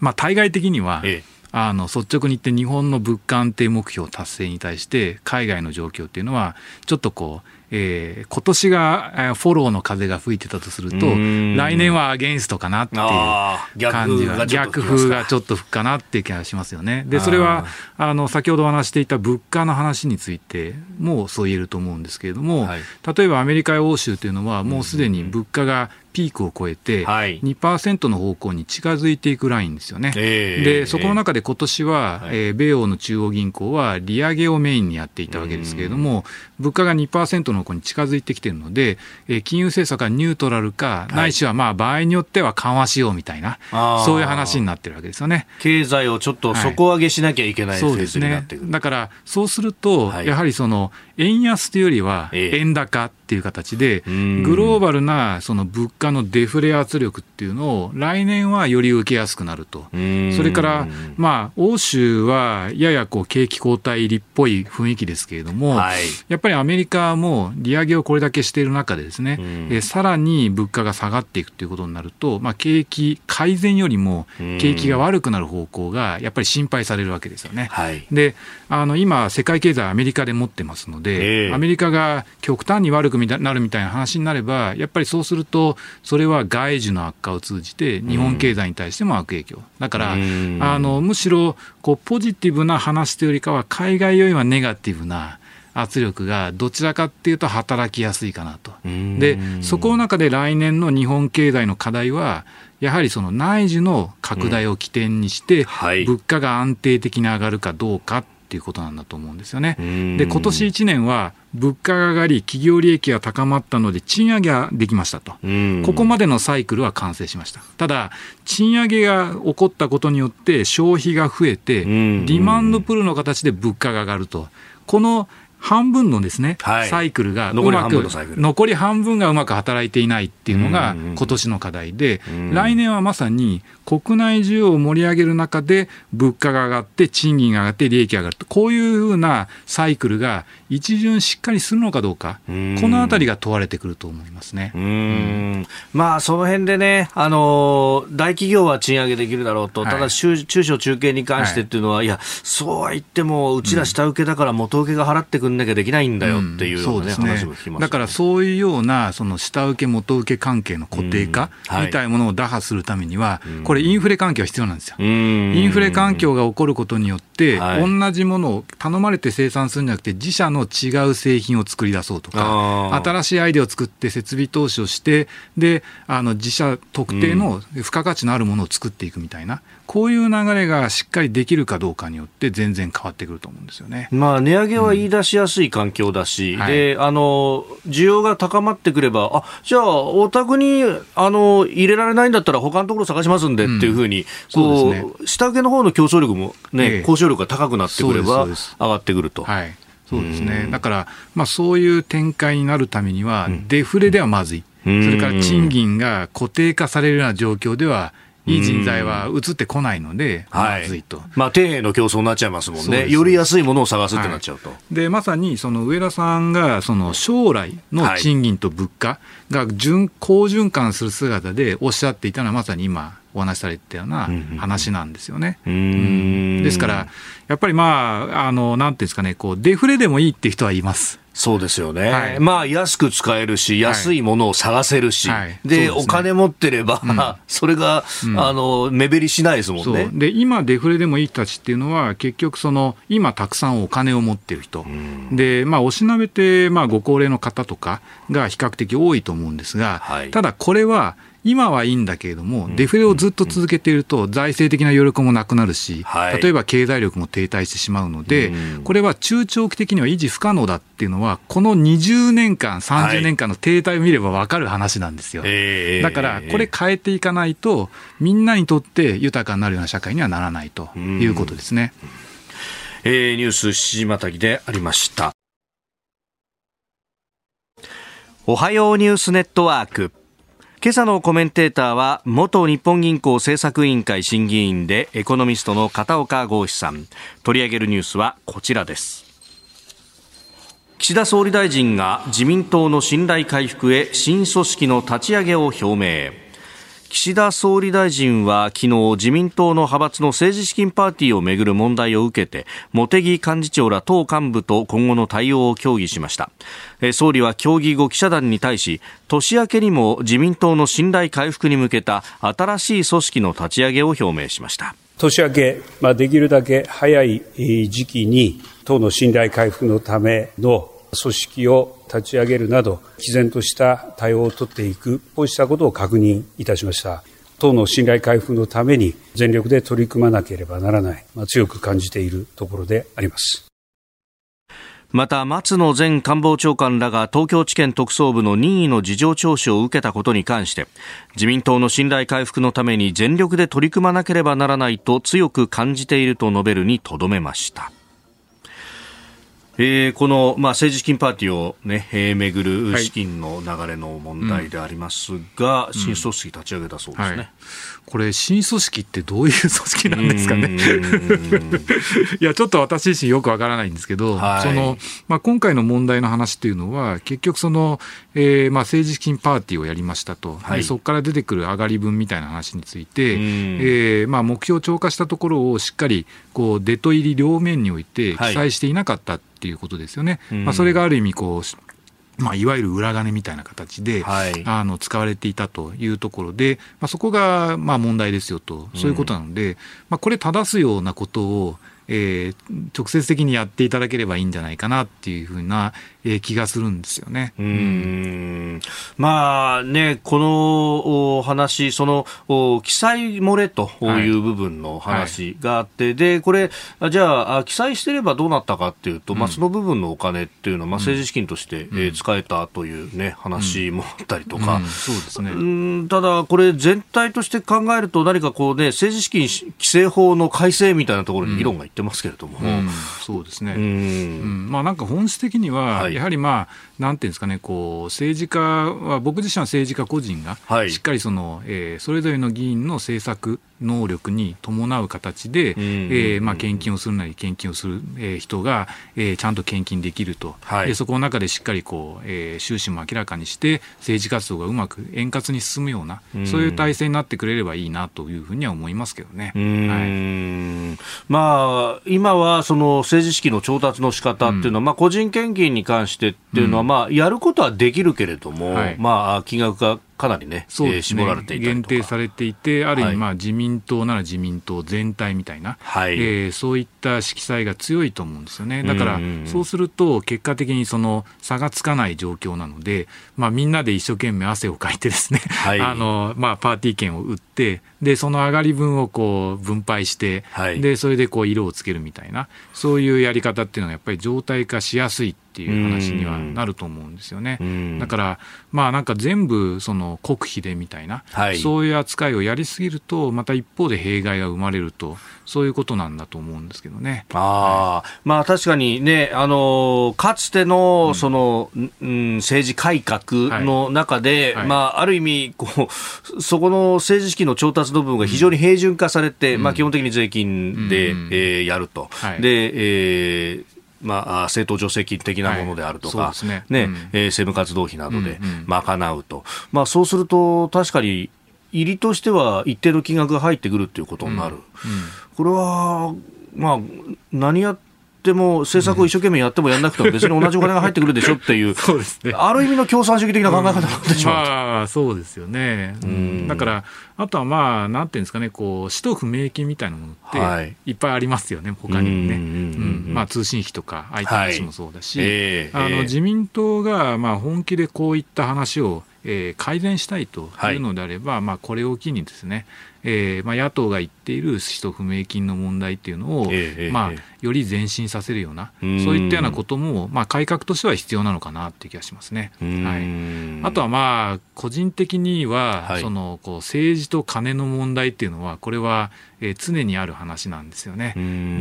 まあ、対外的には、ええあの率直に言って日本の物価安定目標達成に対して海外の状況っていうのはちょっとこうえー、今年がフォローの風が吹いてたとすると、来年はアゲンストかなっていう感じが、逆風がちょっと吹くかなっていう気がしますよね。で、それは、あの、先ほどお話していた物価の話についてもそう言えると思うんですけれども、はい、例えばアメリカや欧州というのは、もうすでに物価がピークを超えて、2%の方向に近づいていくラインですよね。で、そこの中で今年は、えー、米欧の中央銀行は利上げをメインにやっていたわけですけれども、物価が2%の方に近づいてきているので、えー、金融政策がニュートラルか、ないしはまあ場合によっては緩和しようみたいな、そういう話になってるわけですよね。経済をちょっと底上げしなきゃいけない、はい、そうですね。だから、そうすると、やはりその、円安というよりは円高っていう形で、グローバルなその物価のデフレ圧力っていうのを来年はより受けやすくなると。それから、まあ、欧州はややこう景気後退入りっぽい雰囲気ですけれども、やっぱりアメリカも利上げをこれだけしている中でですね、えさらに物価が下がっていくということになると、まあ、景気改善よりも景気が悪くなる方向がやっぱり心配されるわけですよね。であの今、世界経済アメリカで持ってますのでで、えー、アメリカが極端に悪くなるみたいな話になれば、やっぱりそうすると、それは外需の悪化を通じて、日本経済に対しても悪影響、だから、あのむしろこうポジティブな話というよりかは、海外よりはネガティブな。圧力がどちらかっていうと働きやすいかなと。で、そこの中で来年の日本経済の課題は、やはりその内需の拡大を起点にして、物価が安定的に上がるかどうかっていうことなんだと思うんですよね。で、今年1年は物価が上がり、企業利益が高まったので、賃上げができましたと、ここまでのサイクルは完成しました。ただ、賃上げが起こったことによって、消費が増えて、ディマンドプルの形で物価が上がると。この半分のですね、はい、サイクルがうまく残り半分がうまく働いていないっていうのが今年の課題で、来年はまさに国内需要を盛り上げる中で物価が上がって賃金が上がって利益が上がるとこういうふうなサイクルが一巡しっかりするのかどうかこのあたりが問われてくると思いますね。うん。まあその辺でねあの大企業は賃上げできるだろうと、はい、ただ中小中堅に関してっていうのは、はい、いやそうは言ってもうちら下請けだから元請けが払ってくんなきゃできないんだよっていうねうん、話も聞きます、ね、だからそういうようなその下請け元請け関係の固定化みたいなものを打破するためには、これインフレ環境は必要なんですよ。インフレ環境が起こることによって、同じものを頼まれて生産するんじゃなくて自社の違う製品を作り出そうとか新しいアイデアを作って設備投資をしてであの自社特定の付加価値のあるものを作っていくみたいな、こういう流れがしっかりできるかどうかによって全然変わってくると思うんですよね。まあ値上げは言い出しやすい環境だし、うんはい、であの需要が高まってくればあじゃあお宅にあの入れられないんだったら他のところ探しますんでっていうふうに、こう、ね、下請けの方の競争力もね、ええ、交渉力が高くなってくれば上がってくると。はい。そうですね、だから、まあ、そういう展開になるためには、デフレではまずい、それから賃金が固定化されるような状況では、いい人材は移ってこないので、まずいと。まあ、底辺の競争になっちゃいますもんね。より安いものを探すってなっちゃうと。はい、で、まさに、その上田さんが、その将来の賃金と物価が順、好循環する姿でおっしゃっていたのは、まさに今、お話しされてたような話なんですよね。うん、ですから、やっぱりまあ、あの、なんていうんですかね、こう、デフレでもいいって人はいます。そうですよね、はい、まあ安く使えるし、安いものを探せるし、はい、で、ね、お金持ってれば、うん、それが、うん、あの目減りしないですもんね。で今、デフレでもいい人たちっていうのは、結局その、今、たくさんお金を持ってる人、うん、で、まあ、おしなべて、まあ、ご高齢の方とかが比較的多いと思うんですが、はい、ただこれは、今はいいんだけれども、デフレをずっと続けていると、財政的な余力もなくなるし、例えば経済力も停滞してしまうので、これは中長期的には維持不可能だっていうのは、この20年間、30年間の停滞を見れば分かる話なんですよ。だから、これ変えていかないと、みんなにとって豊かになるような社会にはならないということですね。えー、ニュース7時またぎでありました。おはようニュースネットワーク。今朝のコメンテーターは元日本銀行政策委員会審議員でエコノミストの片岡剛志さん。取り上げるニュースはこちらです。岸田総理大臣が自民党の信頼回復へ新組織の立ち上げを表明。岸田総理大臣は昨日自民党の派閥の政治資金パーティーをめぐる問題を受けて茂木幹事長ら党幹部と今後の対応を協議しました。総理は協議後記者団に対し年明けにも自民党の信頼回復に向けた新しい組織の立ち上げを表明しました。年明け、まあ、できるだけ早い時期に党の信頼回復のための組織を立ち上げるなど、毅然とした対応を取っていく、こうしたことを確認いたしました。党の信頼回復のために全力で取り組まなければならない、まあ、強く感じているところであります。また松野前官房長官らが東京地検特捜部の任意の事情聴取を受けたことに関して自民党の信頼回復のために全力で取り組まなければならないと強く感じていると述べるにとどめましたえー、この、まあ、政治資金パーティーをね、えー、めぐる資金の流れの問題でありますが、はい、新組織立ち上げたそうですね。はい。これ、新組織ってどういう組織なんですかね？いや、ちょっと私自身よくわからないんですけど、はい、そのまあ、今回の問題の話っていうのは、結局その、えーまあ、政治資金パーティーをやりましたと、はい、そこから出てくる上がり分みたいな話について、えーまあ、目標超過したところをしっかりこう出と入り両面において記載していなかったっていうことですよね。はい、まあ、それがある意味こうまあ、いわゆる裏金みたいな形で、はい、あの使われていたというところで、まあ、そこがまあ問題ですよと、そういうことなので、うん、まあ、これ、正すようなことを、えー、直接的にやっていただければいいんじゃないかなっていうふうな、えー、気がするんですよね。うん、まあね、この話、その記載漏れという部分の話があって、はい。はい、で、これ、じゃあ、記載してればどうなったかっていうと、うん、まあ、その部分のお金っていうのは、まあ、政治資金として、うん、えー、使えたというね、話もあったりとか、そうですね。うんただ、これ全体として考えると、何かこうね、政治資金規正法の改正みたいなところに議論がいってますけれども。そうですね。うんまあ、なんか本質的には、はいやはりまあ、なんていうんですかね、こう政治家は、僕自身は政治家個人が、しっかりその、えー、それぞれの議員の政策能力に伴う形で、えーまあ、献金をするなり、献金をする、えー、人が、えー、ちゃんと献金できると、はい、でそこの中でしっかりこう、えー、収支も明らかにして、政治活動がうまく円滑に進むような、そういう体制になってくれればいいなというふうには思いますけどね。はい、まあ、今はその政治資金の調達の仕方っていうのは、うん、まあ、個人献金に関してっていうのは、まあ、やることはできるけれども、はい、まあ、金額がかなりね、そうね、えー、絞られていた限定されていて、ある意味、まあ、自民党なら自民党全体みたいな、はい、えー、そういった色彩が強いと思うんですよね。だから、そうすると、結果的にその差がつかない状況なので、まあ、みんなで一生懸命汗をかいてですね、はい、あの、まあ、パーティー券を売って、で、その上がり分をこう分配して、はい、で、それでこう色をつけるみたいな、そういうやり方っていうのはやっぱり状態化しやすいっていう話にはなると思うんですよね。だから、まあなんか全部その国費でみたいな、はい、そういう扱いをやりすぎると、また一方で弊害が生まれると、そういうことなんだと思うんですけどね。あはい、まあ確かにね、あのかつてのその、うん、政治改革の中で、はい、まあある意味こう、そこの政治資金の調達の部分が非常に平準化されて、うん、まあ基本的に税金で、うん、えー、やると。で、えーまあ、政党助成金的なものであるとか、はい、ね。ね、うん、えー、政務活動費などで賄うと、うん。うん、まあ、そうすると確かに入りとしては一定の金額が入ってくるということになる、うん。うん、これは、まあ、何やっっても、政策を一生懸命やってもやんなくても、別に同じお金が入ってくるでしょっていう、そうですね、ある意味の共産主義的な考え方になってしまう、まあ、そうですよね、うん、だから、あとはまあ、なんていうんですかね、こう使途不明金みたいなものって、い。っぱいありますよね、他にもね、通信費とか、相手話もそうだし、はいえー、あの自民党がまあ本気でこういった話を、えー、改善したいというのであれば、はい、まあ、これを機にですね、えーまあ、野党が言っている使途不明金の問題っていうのを、えー、まあ、より前進させるような、そういったようなことも、まあ、改革としては必要なのかなっていう気がしますね。はい、あとはまあ、個人的には、はい、そのこう政治と金の問題っていうのは、これは、えー、常にある話なんですよね。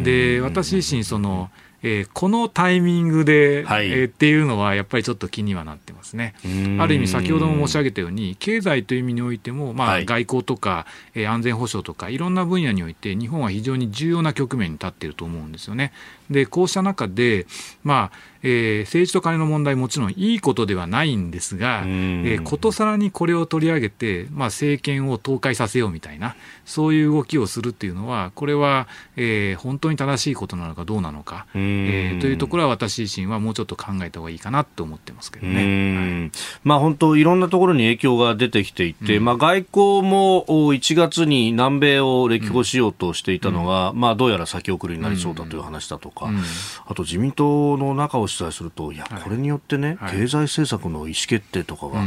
で私自身そのえー、このタイミングで、はい、えー、っていうのはやっぱりちょっと気にはなってますね。ある意味先ほども申し上げたように経済という意味においても、まあ、外交とか、えー、安全保障とかいろんな分野において日本は非常に重要な局面に立っていると思うんですよね。でこうした中で、まあえー、政治と金の問題もちろんいいことではないんですが、えー、ことさらにこれを取り上げて、まあ、政権を倒壊させようみたいなそういう動きをするっていうのはこれは、えー、本当に正しいことなのかどうなのか、えー、というところは私自身はもうちょっと考えた方がいいかなと思ってますけどね、はい、まあ、本当いろんなところに影響が出てきていて、うん、まあ、外交も1月に南米を歴訪しようとしていたのが、うん、まあ、どうやら先送りになりそうだという話だとか、うん、あと自民党の中を取材するといやこれによってね、はい、経済政策の意思決定とかが、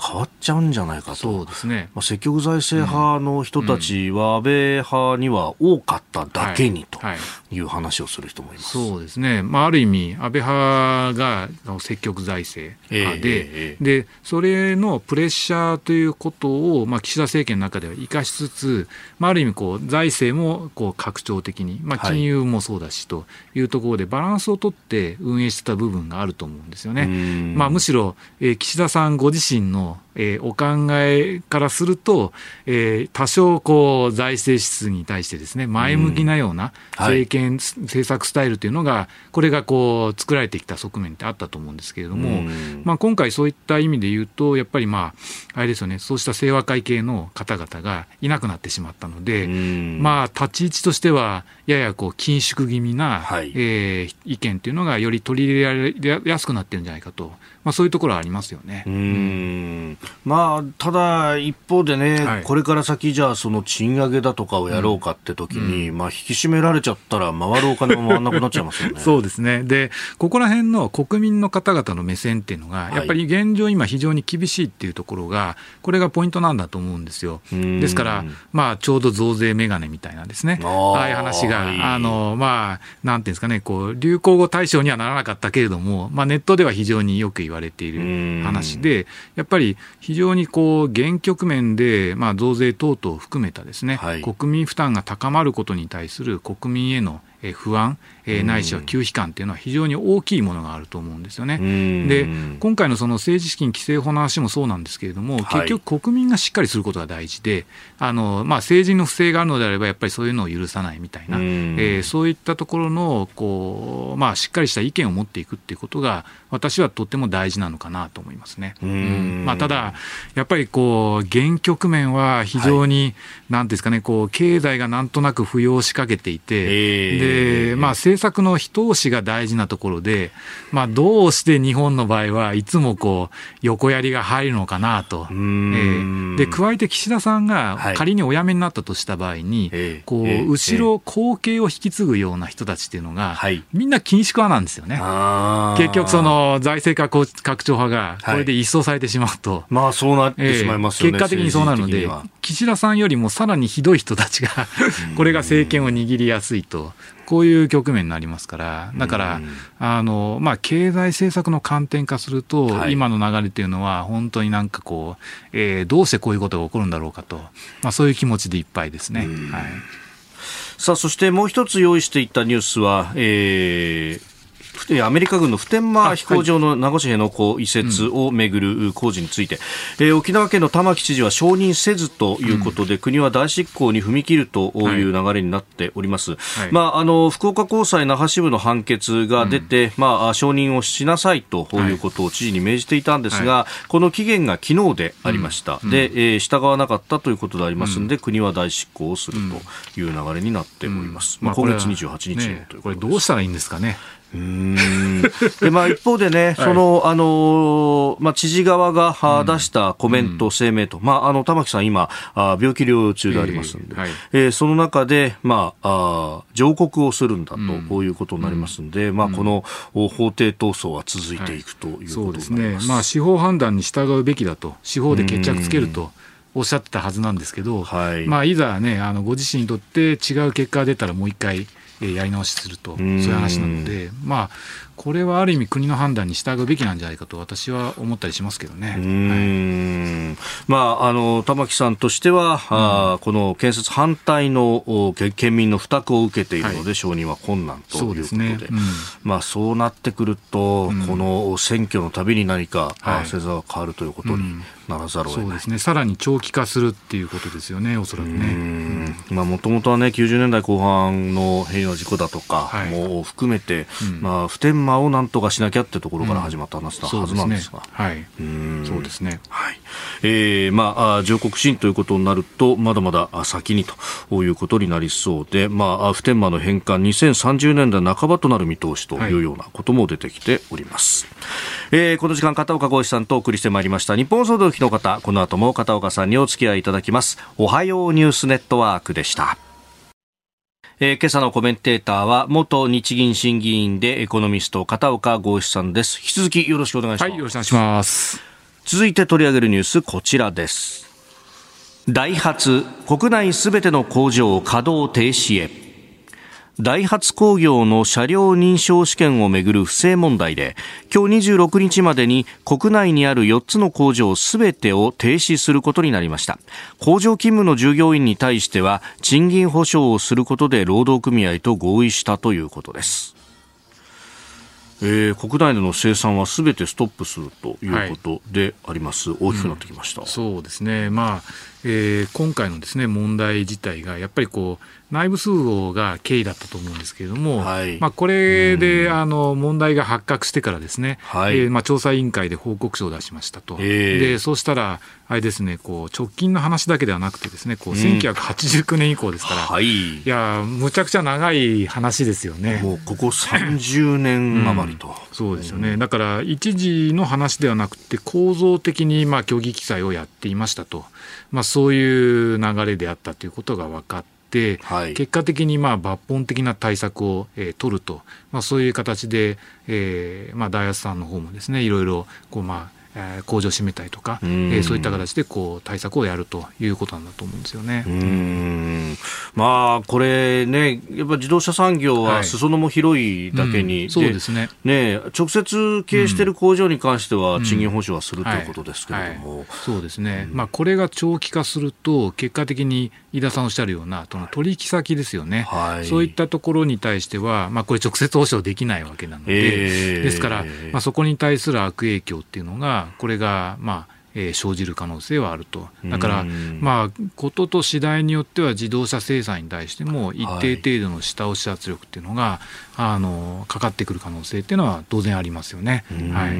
変わっちゃうんじゃないかと、そうですね。まあ、積極財政派の人たちは安倍派には多かっただけにという話をする人もいます、そうですね、まあ、ある意味、安倍派が積極財政派でえー、でそれのプレッシャーということを、まあ、岸田政権の中では生かしつつ、まあ、ある意味こう、財政もこう拡張的に、まあ、金融もそうだしというところで、バランスを取って運営してた部分があると思うんですよね。まあ、むしろ、えー、岸田さんご自身の more. えー、お考えからすると、えー、多少こう財政支出に対してですね前向きなような政権、うんはい、政策スタイルというのが、これがこう作られてきた側面ってあったと思うんですけれども、うん、まあ、今回、そういった意味で言うと、やっぱりまあ、あれですよね、そうした清和会系の方々がいなくなってしまったので、うん、まあ、立ち位置としては、ややこう緊縮気味な、はい、えー、意見というのがより取り入れられやすくなってるんじゃないかと。まあ、そういうところはありますよね。うんまあ、ただ、一方でね、はい、これから先、じゃあ、その賃上げだとかをやろうかって時に、うん、まあ、引き締められちゃったら、回るお金も回らなくなっちゃいますよね。そうですね。で、ここら辺の国民の方々の目線っていうのが、やっぱり現状、今、非常に厳しいっていうところが、これがポイントなんだと思うんですよ。ですから、まあ、ちょうど増税メガネみたいなですね、ああいう話が、あの、まあ、なんていうんですかね、こう、流行語対象にはならなかったけれども、まあ、ネットでは非常によく言われている話で、やっぱり非常にこう現局面で、まあ、増税等々を含めたですね、はい、国民負担が高まることに対する国民への不安、えー、ないしは拒否感というのは非常に大きいものがあると思うんですよね。で今回のその政治資金規正法の話もそうなんですけれども、結局、国民がしっかりすることが大事で、あのまあ、政治の不正があるのであれば、やっぱりそういうのを許さないみたいな、えー、そういったところのこう、まあ、しっかりした意見を持っていくっていうことが、私はとっても大事なのかなと思いますね。うん。まあ、ただ、やっぱりこう現局面は非常に、はい、なんですかね、こう経済がなんとなく浮揚しかけていて、でまあ、政策の一押しが大事なところで、まあ、どうして日本の場合はいつもこう横やりが入るのかなと、えー、で加えて岸田さんが仮にお辞めになったとした場合に、はい、こう後ろ後継を引き継ぐような人たちっていうのが、はい、みんな緊縮派なんですよね。結局その財政拡張派がこれで一掃されてしまうと、はい、まあそうなってしまいますよね、えー、結果的にそうなるので、岸田さんよりもさらにひどい人たちが これが政権を握りやすいと。こういう局面になりますから、だから、あのまあ、経済政策の観点化すると、はい、今の流れというのは、本当になんかこう、えー、どうしてこういうことが起こるんだろうかと、まあ、そういう気持ちでいっぱいですね。はい。さあ、そしてもう一つ用意していったニュースは、えー、アメリカ軍の普天間飛行場の名護市辺野古移設をめぐる工事について、はいうん、えー、沖縄県の玉城知事は承認せずということで、うん、国は大執行に踏み切るという流れになっております。はい、まあ、あの、福岡高裁那覇支部の判決が出て、うん、まあ、承認をしなさいということを知事に命じていたんですが、はい、この期限が昨日でありました。で、えー、従わなかったということでありますので、国は大執行をするという流れになっております。まあ、今月28日これどうしたらいいんですかね。うん。でまあ、一方でね、そのあのまあ、知事側が出したコメント、声明と、まあ、あの玉木さん、今、あ病気療養中でありますので、えーはい、えー、その中で、まあ、あ上告をするんだと、こういうことになりますので、まあ、この法廷闘争は続いていくということですね、まあ、司法判断に従うべきだと、司法で決着つけると。おっしゃってたはずなんですけど、はい、まあ、いざね、あのご自身にとって違う結果が出たらもう一回やり直しすると、そういう話なので、まあ、これはある意味国の判断に従うべきなんじゃないかと私は思ったりしますけどね。うん。まあ、あの玉木さんとしては、うん、あこの建設反対の県民の負託を受けているので、はい、承認は困難ということで、そう、ね。うん、まあ、そうなってくると、うん、この選挙のたびに何か、はい、政策が変わるということにならざるをそうですね、さらに長期化するっていうことですよね、おそらくね。もともとはね、90年代後半の平和事故だとかも含めて、まあ、普天間をなんとかしなきゃってところから始まった話なはずなんですが。はい、そうですね。はい。えー、まあ、上告審ということになると、まだまだ先にということになりそうで、まあ、普天間の返還2030年代半ばとなる見通しというようなことも出てきております。はい、えー、この時間、片岡浩一さんとお送りしてまいりました。日本総動機の方、この後も片岡さんにお付き合いいただきます。おはようニュースネットワークでした。えー、今朝のコメンテーターは元日銀審議員でエコノミスト片岡剛志さんです。引き続きよろしくお願いします、はい、よろしくお願いします。続いて取り上げるニュースこちらです。ダイハツ国内すべての工場稼働停止へダイハツ工業の車両認証試験をめぐる不正問題で今日26日までに国内にある4つの工場すべてを停止することになりました。工場勤務の従業員に対しては賃金保証をすることで労働組合と合意したということです。えー、国内での生産はすべてストップするということであります、はい、大きくなってきました、うん、そうですね、まあえー、今回のです、ね、問題自体がやっぱりこう内部通報が経緯だったと思うんですけれども、はい、まあ、これで、あの問題が発覚してからですね、はい、えー、まあ、調査委員会で報告書を出しましたと、えー、でそうしたら、あれですねこう直近の話だけではなくてですねこう1989年以降ですから、はい、いやむちゃくちゃ長い話ですよね。もうここ30年余りと、うん、そうですよね、だから一時の話ではなくて構造的にまあ競技記載をやっていましたと、まあ、そういう流れであったということが分かって。はい、結果的にまあ抜本的な対策を、えー、取ると、まあ、そういう形で、えーまあ、ダイアスさんの方もですねいろいろこう、まあ、えー、工場を閉めたりとか、えー、そういった形でこう対策をやるということなんだと思うんですよね。うん。まあ、これね、やっぱ自動車産業は裾野も広いだけに、はいうん、そうですね。ね直接経営している工場に関しては賃金保証はするということですけれども、そうですね、まあ、これが長期化すると、結果的に飯田さんおっしゃるような、その取引先ですよね、はい、そういったところに対しては、まあ、これ、直接保証できないわけなので、えー、ですから、まあ、そこに対する悪影響っていうのが、これが、まあ、えー、生じる可能性はあると、だから、まあ、ことと次第によっては自動車生産に対しても、一定程度の下押し圧力っていうのが、あのかかってくる可能性っていうのは当然ありますよね。はい、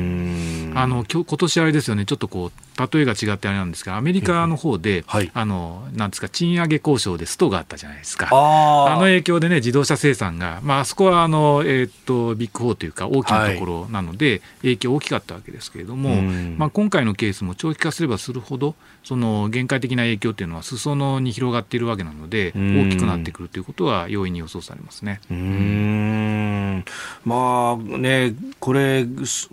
あの今年あれですよね、ちょっとこう例えが違ってあれなんですが、アメリカの方で、はい、あのなんですか賃上げ交渉でストがあったじゃないですか。あの影響でね自動車生産が、まああそこはあのえっ、とビッグ4というか大きなところなので、影響大きかったわけですけれども、まあ今回のケースも長期化すればするほどその限界的な影響っていうのは裾野に広がっているわけなので、大きくなってくるということは容易に予想されますね。うんまあね、これ、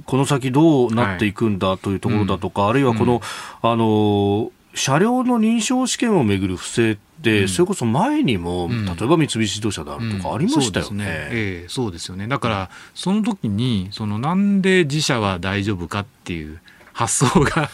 この先どうなっていくんだというところだとか、はい、あるいはこの、うん、あの、車両の認証試験をめぐる不正って、うん、それこそ前にも、うん、例えば三菱自動車であるとかありましたよね。うん、ね。ええー、そうですよね。だから、その時に、そのなんで自社は大丈夫かっていう、発想が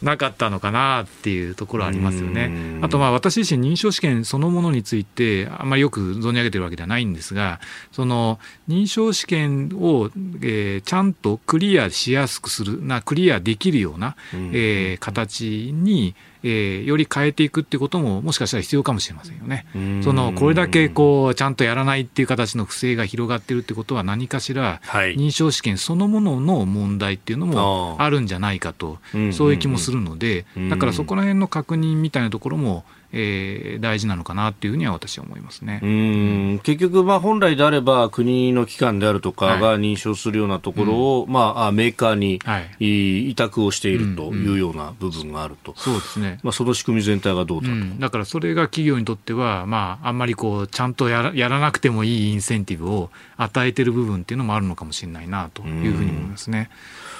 なかったのかなっていうところありますよね。あとまあ私自身認証試験そのものについてあんまりよく存じ上げてるわけではないんですがその認証試験を、えー、ちゃんとクリアしやすくするなクリアできるような、えー、形にえー、より変えていくっていうことももしかしたら必要かもしれませんよね。そのこれだけこうちゃんとやらないっていう形の不正が広がってるってことは何かしら認証試験そのものの問題っていうのもあるんじゃないかと、そういう気もするので、だからそこら辺の確認みたいなところもえー、大事なのかなっていうふうには私は思いますね。うん。結局、まあ、本来であれば国の機関であるとかが認証するようなところを、はい、まあ、メーカーに、はい、委託をしているというような部分があると、そうですね、まあ、その仕組み全体がどうだと、うん、だからそれが企業にとっては、まあ、あんまりこうちゃんとやらやらなくてもいいインセンティブを与えている部分っていうのもあるのかもしれないなというふうに思いますね。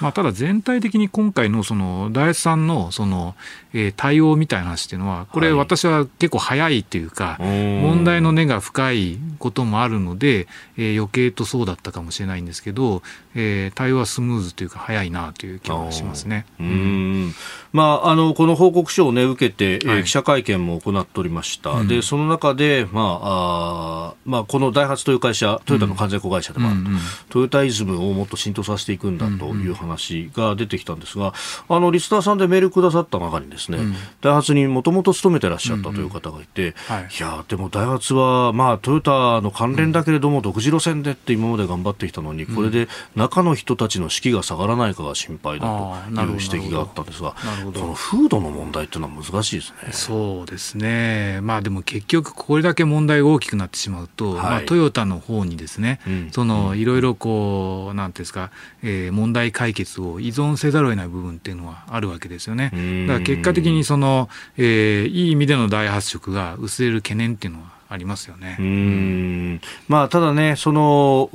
まあ、ただ全体的に今回のその大悦さんのその、えー、対応みたいな話っていうのは、これ、私は結構早いっていうか、はい、問題の根が深いこともあるので、えー、余計とそうだったかもしれないんですけど、えー、対応はスムーズというか、早いなという気がしますね。うん。まあ、あのこの報告書を、ね、受けて、えー、記者会見も行っておりました、うん、でその中で、まああまあ、このダイハツという会社、トヨタの完全子会社でもあると、うんうん、トヨタイズムをもっと浸透させていくんだという話が出てきたんですが、あのリスナーさんでメールくださった中にですね、うん、ダイハツにもともと勤めてらっしゃったという方がいて、うん。うんはい、いやでもダイハツは、まあ、トヨタの関連だけれども、独自路線でって今まで頑張ってきたのに、これで中の人たちの士気が下がらないかが心配だという指摘があったんですが、この風土の問題っていうのは難しいですね。そうですね。まあでも結局これだけ問題が大きくなってしまうと、はい、まあトヨタの方にですね、うん、そのいろいろこうなんていうんですか、えー、問題解決を依存せざるを得ない部分っていうのはあるわけですよね。だから結果的にその、えー、いい意味での大発色が薄れる懸念っていうのはありますよね。うん。まあ、ただね、その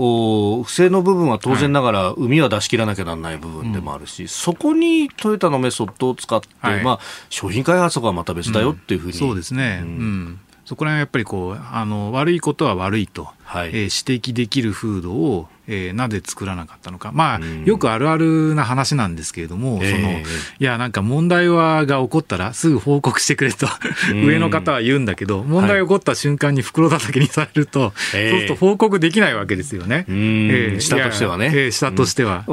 不正の部分は当然ながら、海は出し切らなきゃならない部分でもあるし、はい、そこにトヨタのメソッドを使って、はい、まあ、商品開発とかはまた別だよっていうふうに、うん、そうですね、うん、そこら辺はやっぱりこうあの悪いことは悪いと、はい、えー、指摘できる風土をえー、なぜ作らなかったのか、まあ、よくあるあるな話なんですけれども、えー、そのいや、なんか問題はが起こったら、すぐ報告してくれと上の方は言うんだけど、問題が起こった瞬間に袋叩きにされると、はい、そうすると報告できないわけですよね、えー、下としてはね。えー、下としては、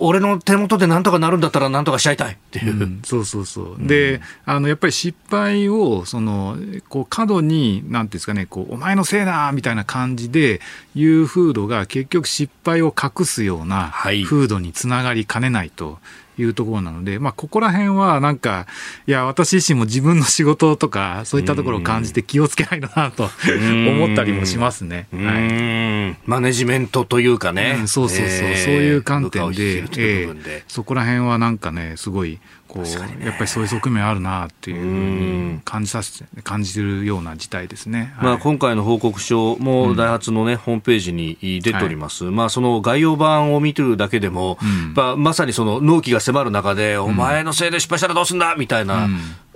俺の手元でなんとかなるんだったら、なんとかしちゃいたいっていう。うん、そうそうそう。で、あのやっぱり失敗を、そのこう過度に、なんていうんですかね、こうお前のせいだみたいな感じで言う風土が、結局失敗を隠すような風土につながりかねないというところなので、まあ、ここら辺はなんか、いや、私自身も自分の仕事とか、そういったところを感じて気をつけないとなと思ったりもしますね。はい、マネジメントというかね。うん、そうそうそう、えー、そういう観点で、えー、そこら辺はなんかね、すごい、こう、ね、やっぱりそういう側面あるなっていう感じさせて感じてるような事態ですね、まあ、今回の報告書もダイハツの、ね、ホームページに出ております、はい、まあ、その概要版を見てるだけでも、うん、まあ、まさにその納期が迫る中で、お前のせいで失敗したらどうすんだ？みたいな。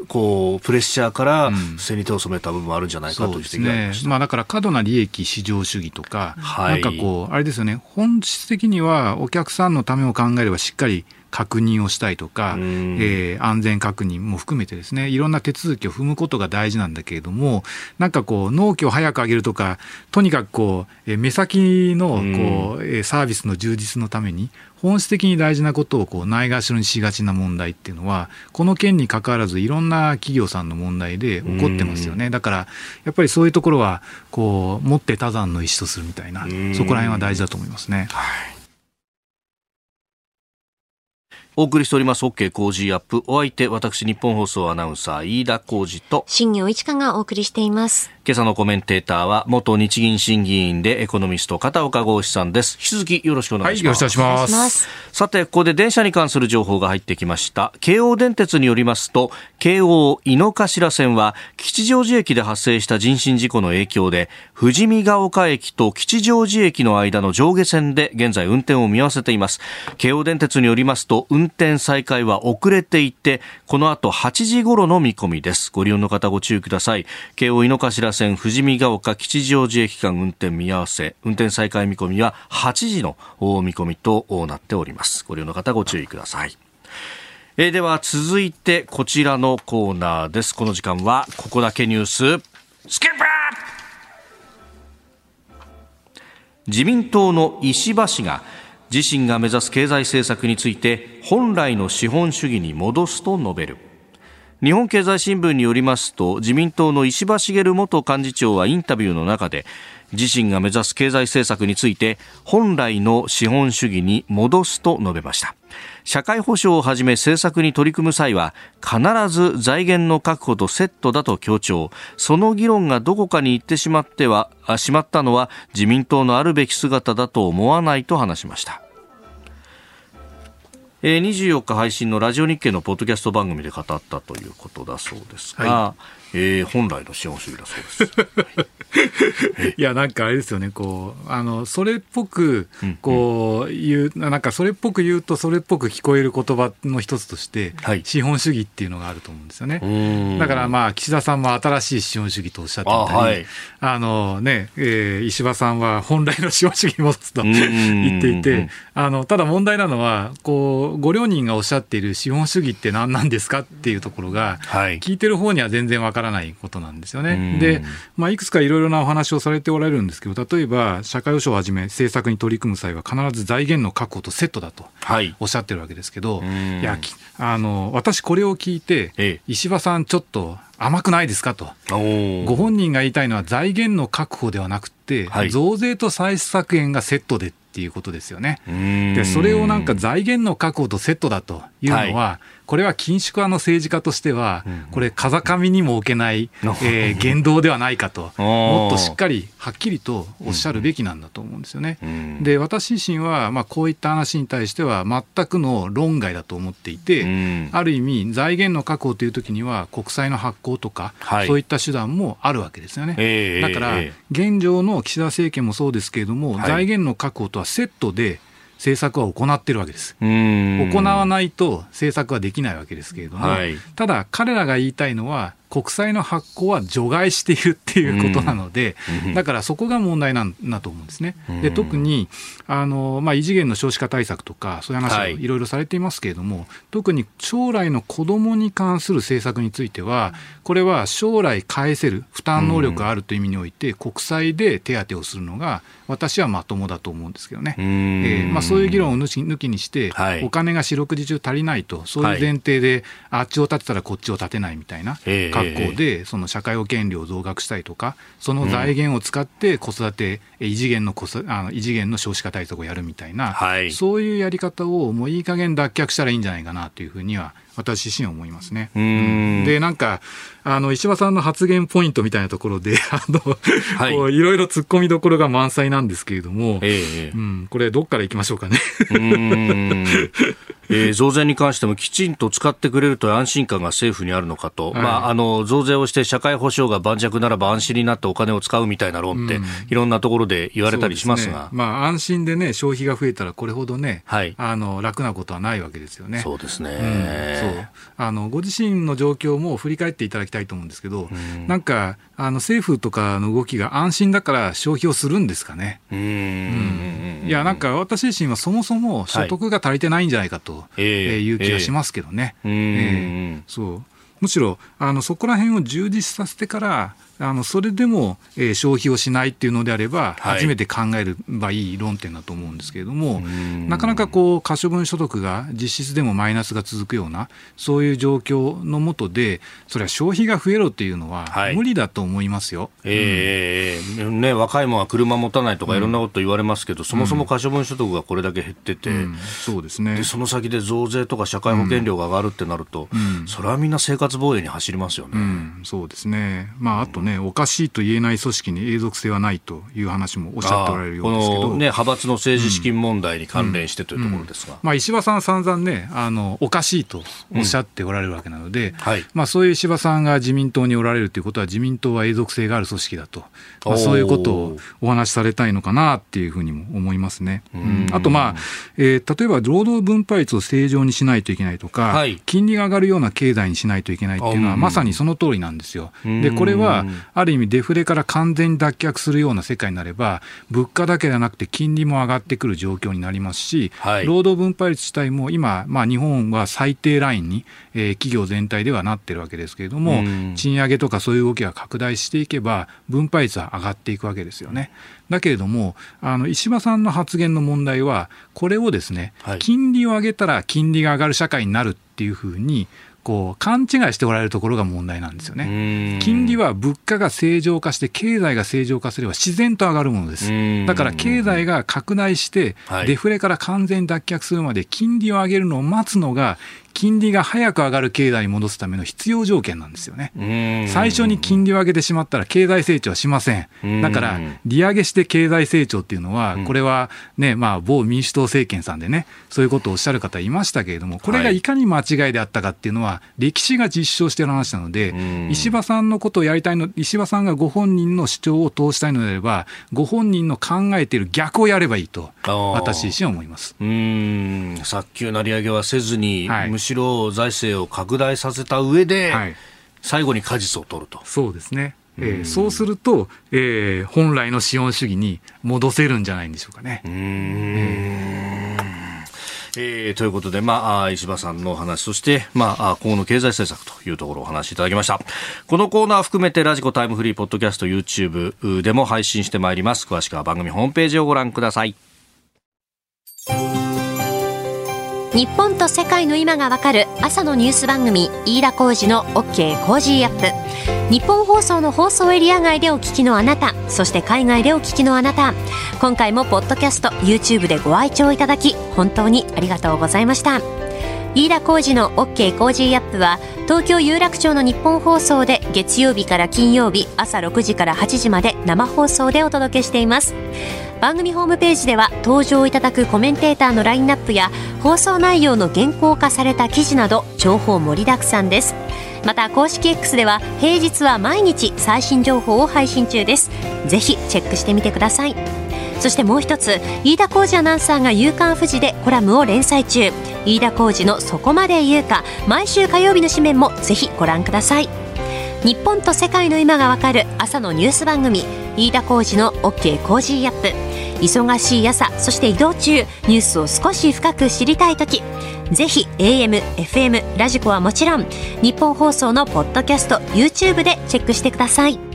こうプレッシャーから不正に手を染めた部分もあるんじゃないかという指摘がありました、ね、まあ、だから過度な利益至上主義とか、はい、なんかこう、あれですよね、本質的にはお客さんのためを考えればしっかり確認をしたいとか、えー、安全確認も含めてですね、いろんな手続きを踏むことが大事なんだけれども、なんかこう、納期を早く上げるとか、とにかくこう、えー、目先のこう、えー、サービスの充実のために、本質的に大事なことをこうないがしろにしがちな問題っていうのは、この件にかかわらずいろんな企業さんの問題で起こってますよね。だから、やっぱりそういうところは、こう、持って他山の石とするみたいな、そこら辺は大事だと思いますね。はいお送りしております OK 工事アップ。お相手私日本放送アナウンサー飯田浩二と新業一華がお送りしています。今朝のコメンテーターは元日銀審議員でエコノミスト片岡剛志さんです。引き続きよろしくお願いします、はい、よろしくお願いします。さてここで電車に関する情報が入ってきました。京王電鉄によりますと京王井の頭線は吉祥寺駅で発生した人身事故の影響で富士見ヶ丘駅と吉祥寺駅の間の上下線で現在運転を見合わせています。京王電鉄によりますと運運転再開は遅れていてこの後8時頃の見込みです。ご利用の方ご注意ください。京王井の頭線富士見ヶ丘吉祥寺駅間運転見合わせ運転再開見込みは8時の見込みとなっております。ご利用の方ご注意ください。えー、では続いてこちらのコーナーです。この時間はここだけニュース。スキップ自民党の石破氏が自身が目指す経済政策について本来の資本主義に戻すと述べる。日本経済新聞によりますと自民党の石破茂元幹事長はインタビューの中で自身が目指す経済政策について本来の資本主義に戻すと述べました。社会保障をはじめ政策に取り組む際は必ず財源の確保とセットだと強調。その議論がどこかに行ってしまってはしまったのは自民党のあるべき姿だと思わないと話しました。えー、24日配信のラジオ日経のポッドキャスト番組で語ったということだそうですが、えー、本来の資本主義だそうです。いや、なんかあれですよね、こう、あの、それっぽく、こう、言う、なんかそれっぽく言うと、それっぽく聞こえる言葉の一つとして、はい、資本主義っていうのがあると思うんですよね。だからまあ、岸田さんも新しい資本主義とおっしゃっていたり、あはい、あのね、えー、石破さんは本来の資本主義に戻すと言っていて、あの、ただ問題なのは、こう、ご両人がおっしゃっている資本主義って何なんですかっていうところが、はい、聞いてる方には全然わからないことなんですよね。で、まあ、いくつかいろいろなお話をされておられるんですけど、例えば、社会保障をはじめ政策に取り組む際は必ず財源の確保とセットだとおっしゃってるわけですけど、はい、いやあの私、これを聞いて、ええ、石破さん、ちょっと甘くないですかと、ご本人が言いたいのは財源の確保ではなくて、はい、増税と歳出削減がセットでっていうことですよね。でそれをなんか財源の確保とセットだというのは、はいこれは緊縮派の政治家としては、これ、風上にも置けない、えー、言動ではないかと、もっとしっかりはっきりとおっしゃるべきなんだと思うんですよね。で、私自身は、まあ、こういった話に対しては、全くの論外だと思っていて、ある意味、財源の確保というときには、国債の発行とか、はい、そういった手段もあるわけですよね。えー、だから、現状の岸田政権もそうですけれども、はい、財源の確保とはセットで、政策は行ってるわけです。行わないと政策はできないわけですけれども、はい、ただ彼らが言いたいのは国債の発行は除外しているっていうことなので、うん、だからそこが問題なんだと思うんですね。で特にあの、まあ、異次元の少子化対策とか、そういう話をい。ろいろされていますけれども、はい、特に将来の子どもに関する政策については、これは将来返せる負担能力があるという意味において、国債で手当をするのが、私はまともだと思うんですけどね、えーまあ、そういう議論を抜きにして、はい、お金が四六時中足りないと、そういう前提で、あっちを立てたらこっちを立てないみたいな。学校でその社会保険料を増額したりとか、その財源を使って子育て、異次元の子あの異次元の少子化対策をやるみたいな、はい、そういうやり方をもういい加減脱却したらいいんじゃないかなというふうには私自身思いますね。で、なんか、あの、石破さんの発言ポイントみたいなところで、あの、はい、こういろいろ突っ込みどころが満載なんですけれども、えー、うん、これどっからいきましょうかね。えー、増税に関してもきちんと使ってくれると安心感が政府にあるのかと、はい、まあ、あの増税をして社会保障が盤石ならば安心になってお金を使うみたいな論って、うん、いろんなところで言われたりしますが、ね、まあ、安心でね、消費が増えたら、これほどね、はい、あの楽なことはないわけですよね。そうですね、うん、あのご自身の状況も振り返っていただきたいと思うんですけど、うん、なんかあの政府とかの動きが安心だから消費をするんですかね。うん、いや、なんか私自身はそもそも所得が足りてないんじゃないかという気がしますけどね。えーえー、そう。むしろあのそこら辺を充実させてからあのそれでも、えー、消費をしないっていうのであれば、初めて考えればいい論点だと思うんですけれども、なかなかこう可処分所得が実質でもマイナスが続くような、そういう状況のもとで、それは消費が増えろっていうのは、無理だと思いますよ。はい、えー、ね、若い者は車持たないとか、いろんなこと言われますけど、うん、そもそも可処分所得がこれだけ減ってて、うん、そうですね。でその先で増税とか社会保険料が上がるってなると、それはみんな生活防衛に走りますよね。そうですね、まあ、あとね、おかしいと言えない組織に永続性はないという話もおっしゃっておられるようですけど、ね、派閥の政治資金問題に関連してというところですが、まあ、石破さんは散々ねあの、おかしいとおっしゃっておられるわけなので、はい、まあ、そういう石破さんが自民党におられるということは、自民党は永続性がある組織だと、まあ、そういうことをお話しされたいのかなっていうふうにも思いますね。うん、あと、まあえー、例えば労働分配率を正常にしないといけないとか、はい、金利が上がるような経済にしないといけないっていうのは、まさにその通りなんですよ。でこれはある意味デフレから完全に脱却するような世界になれば、物価だけではなくて金利も上がってくる状況になりますし、はい、労働分配率自体も今、まあ、日本は最低ラインに、えー、企業全体ではなってるわけですけれども、賃上げとかそういう動きが拡大していけば、分配率は上がっていくわけですよね。だけれども、あの石破さんの発言の問題は、これをですね、はい、金利を上げたら金利が上がる社会になるっていうふうに、こう勘違いしておられるところが問題なんですよね。金利は物価が正常化して、経済が正常化すれば自然と上がるものです。だから経済が拡大して、デフレから完全に脱却するまで金利を上げるのを待つのが金利が早く上がる経済に戻すための必要条件なんですよね。最初に金利を上げてしまったら経済成長はしません。だから、利上げして経済成長っていうのは、これはね、まあ、某民主党政権さんでね、そういうことをおっしゃる方いましたけれども、これがいかに間違いであったかっていうのは、歴史が実証している話なので、石破さんのことをやりたいの、石破さんがご本人の主張を通したいのであれば、ご本人の考えている逆をやればいいと、私自身は思います。うん。早急な利上げはせずに、はい、むしろ財政を拡大させた上で、はい、最後に果実を取ると。そうですねえー、そうすると、えー、本来の資本主義に戻せるんじゃないんでしょうかね。えー、ということで、まあ、石破さんのお話、そして、まあ、今後の経済政策というところをお話しいただきました。このコーナー含めて、ラジコタイムフリーポッドキャスト YouTube でも配信してまいります。詳しくは番組ホームページをご覧ください。日本と世界の今がわかる朝のニュース番組飯田浩司の OK コージーアップ。ニッポン放送の放送エリア外でお聞きのあなたそして海外でお聞きのあなた。今回もポッドキャスト YouTube でご愛聴いただき本当にありがとうございました。飯田浩二の OK コージーアップは東京有楽町のニッポン放送で月曜日から金曜日朝6時から8時まで生放送でお届けしています。番組ホームページでは登場いただくコメンテーターのラインナップや放送内容の原稿化された記事など情報盛りだくさんです。また公式 X では平日は毎日最新情報を配信中です。ぜひチェックしてみてください。そしてもう一つ飯田浩司アナウンサーが「夕刊フジ」でコラムを連載中。飯田浩司の「そこまで言うか」毎週火曜日の紙面もぜひご覧ください。日本と世界の今がわかる朝のニュース番組飯田浩二の OK コージーアップ。忙しい朝そして移動中ニュースを少し深く知りたい時。ぜひ AM、FM、ラジコはもちろんニッポン放送のポッドキャスト YouTube でチェックしてください。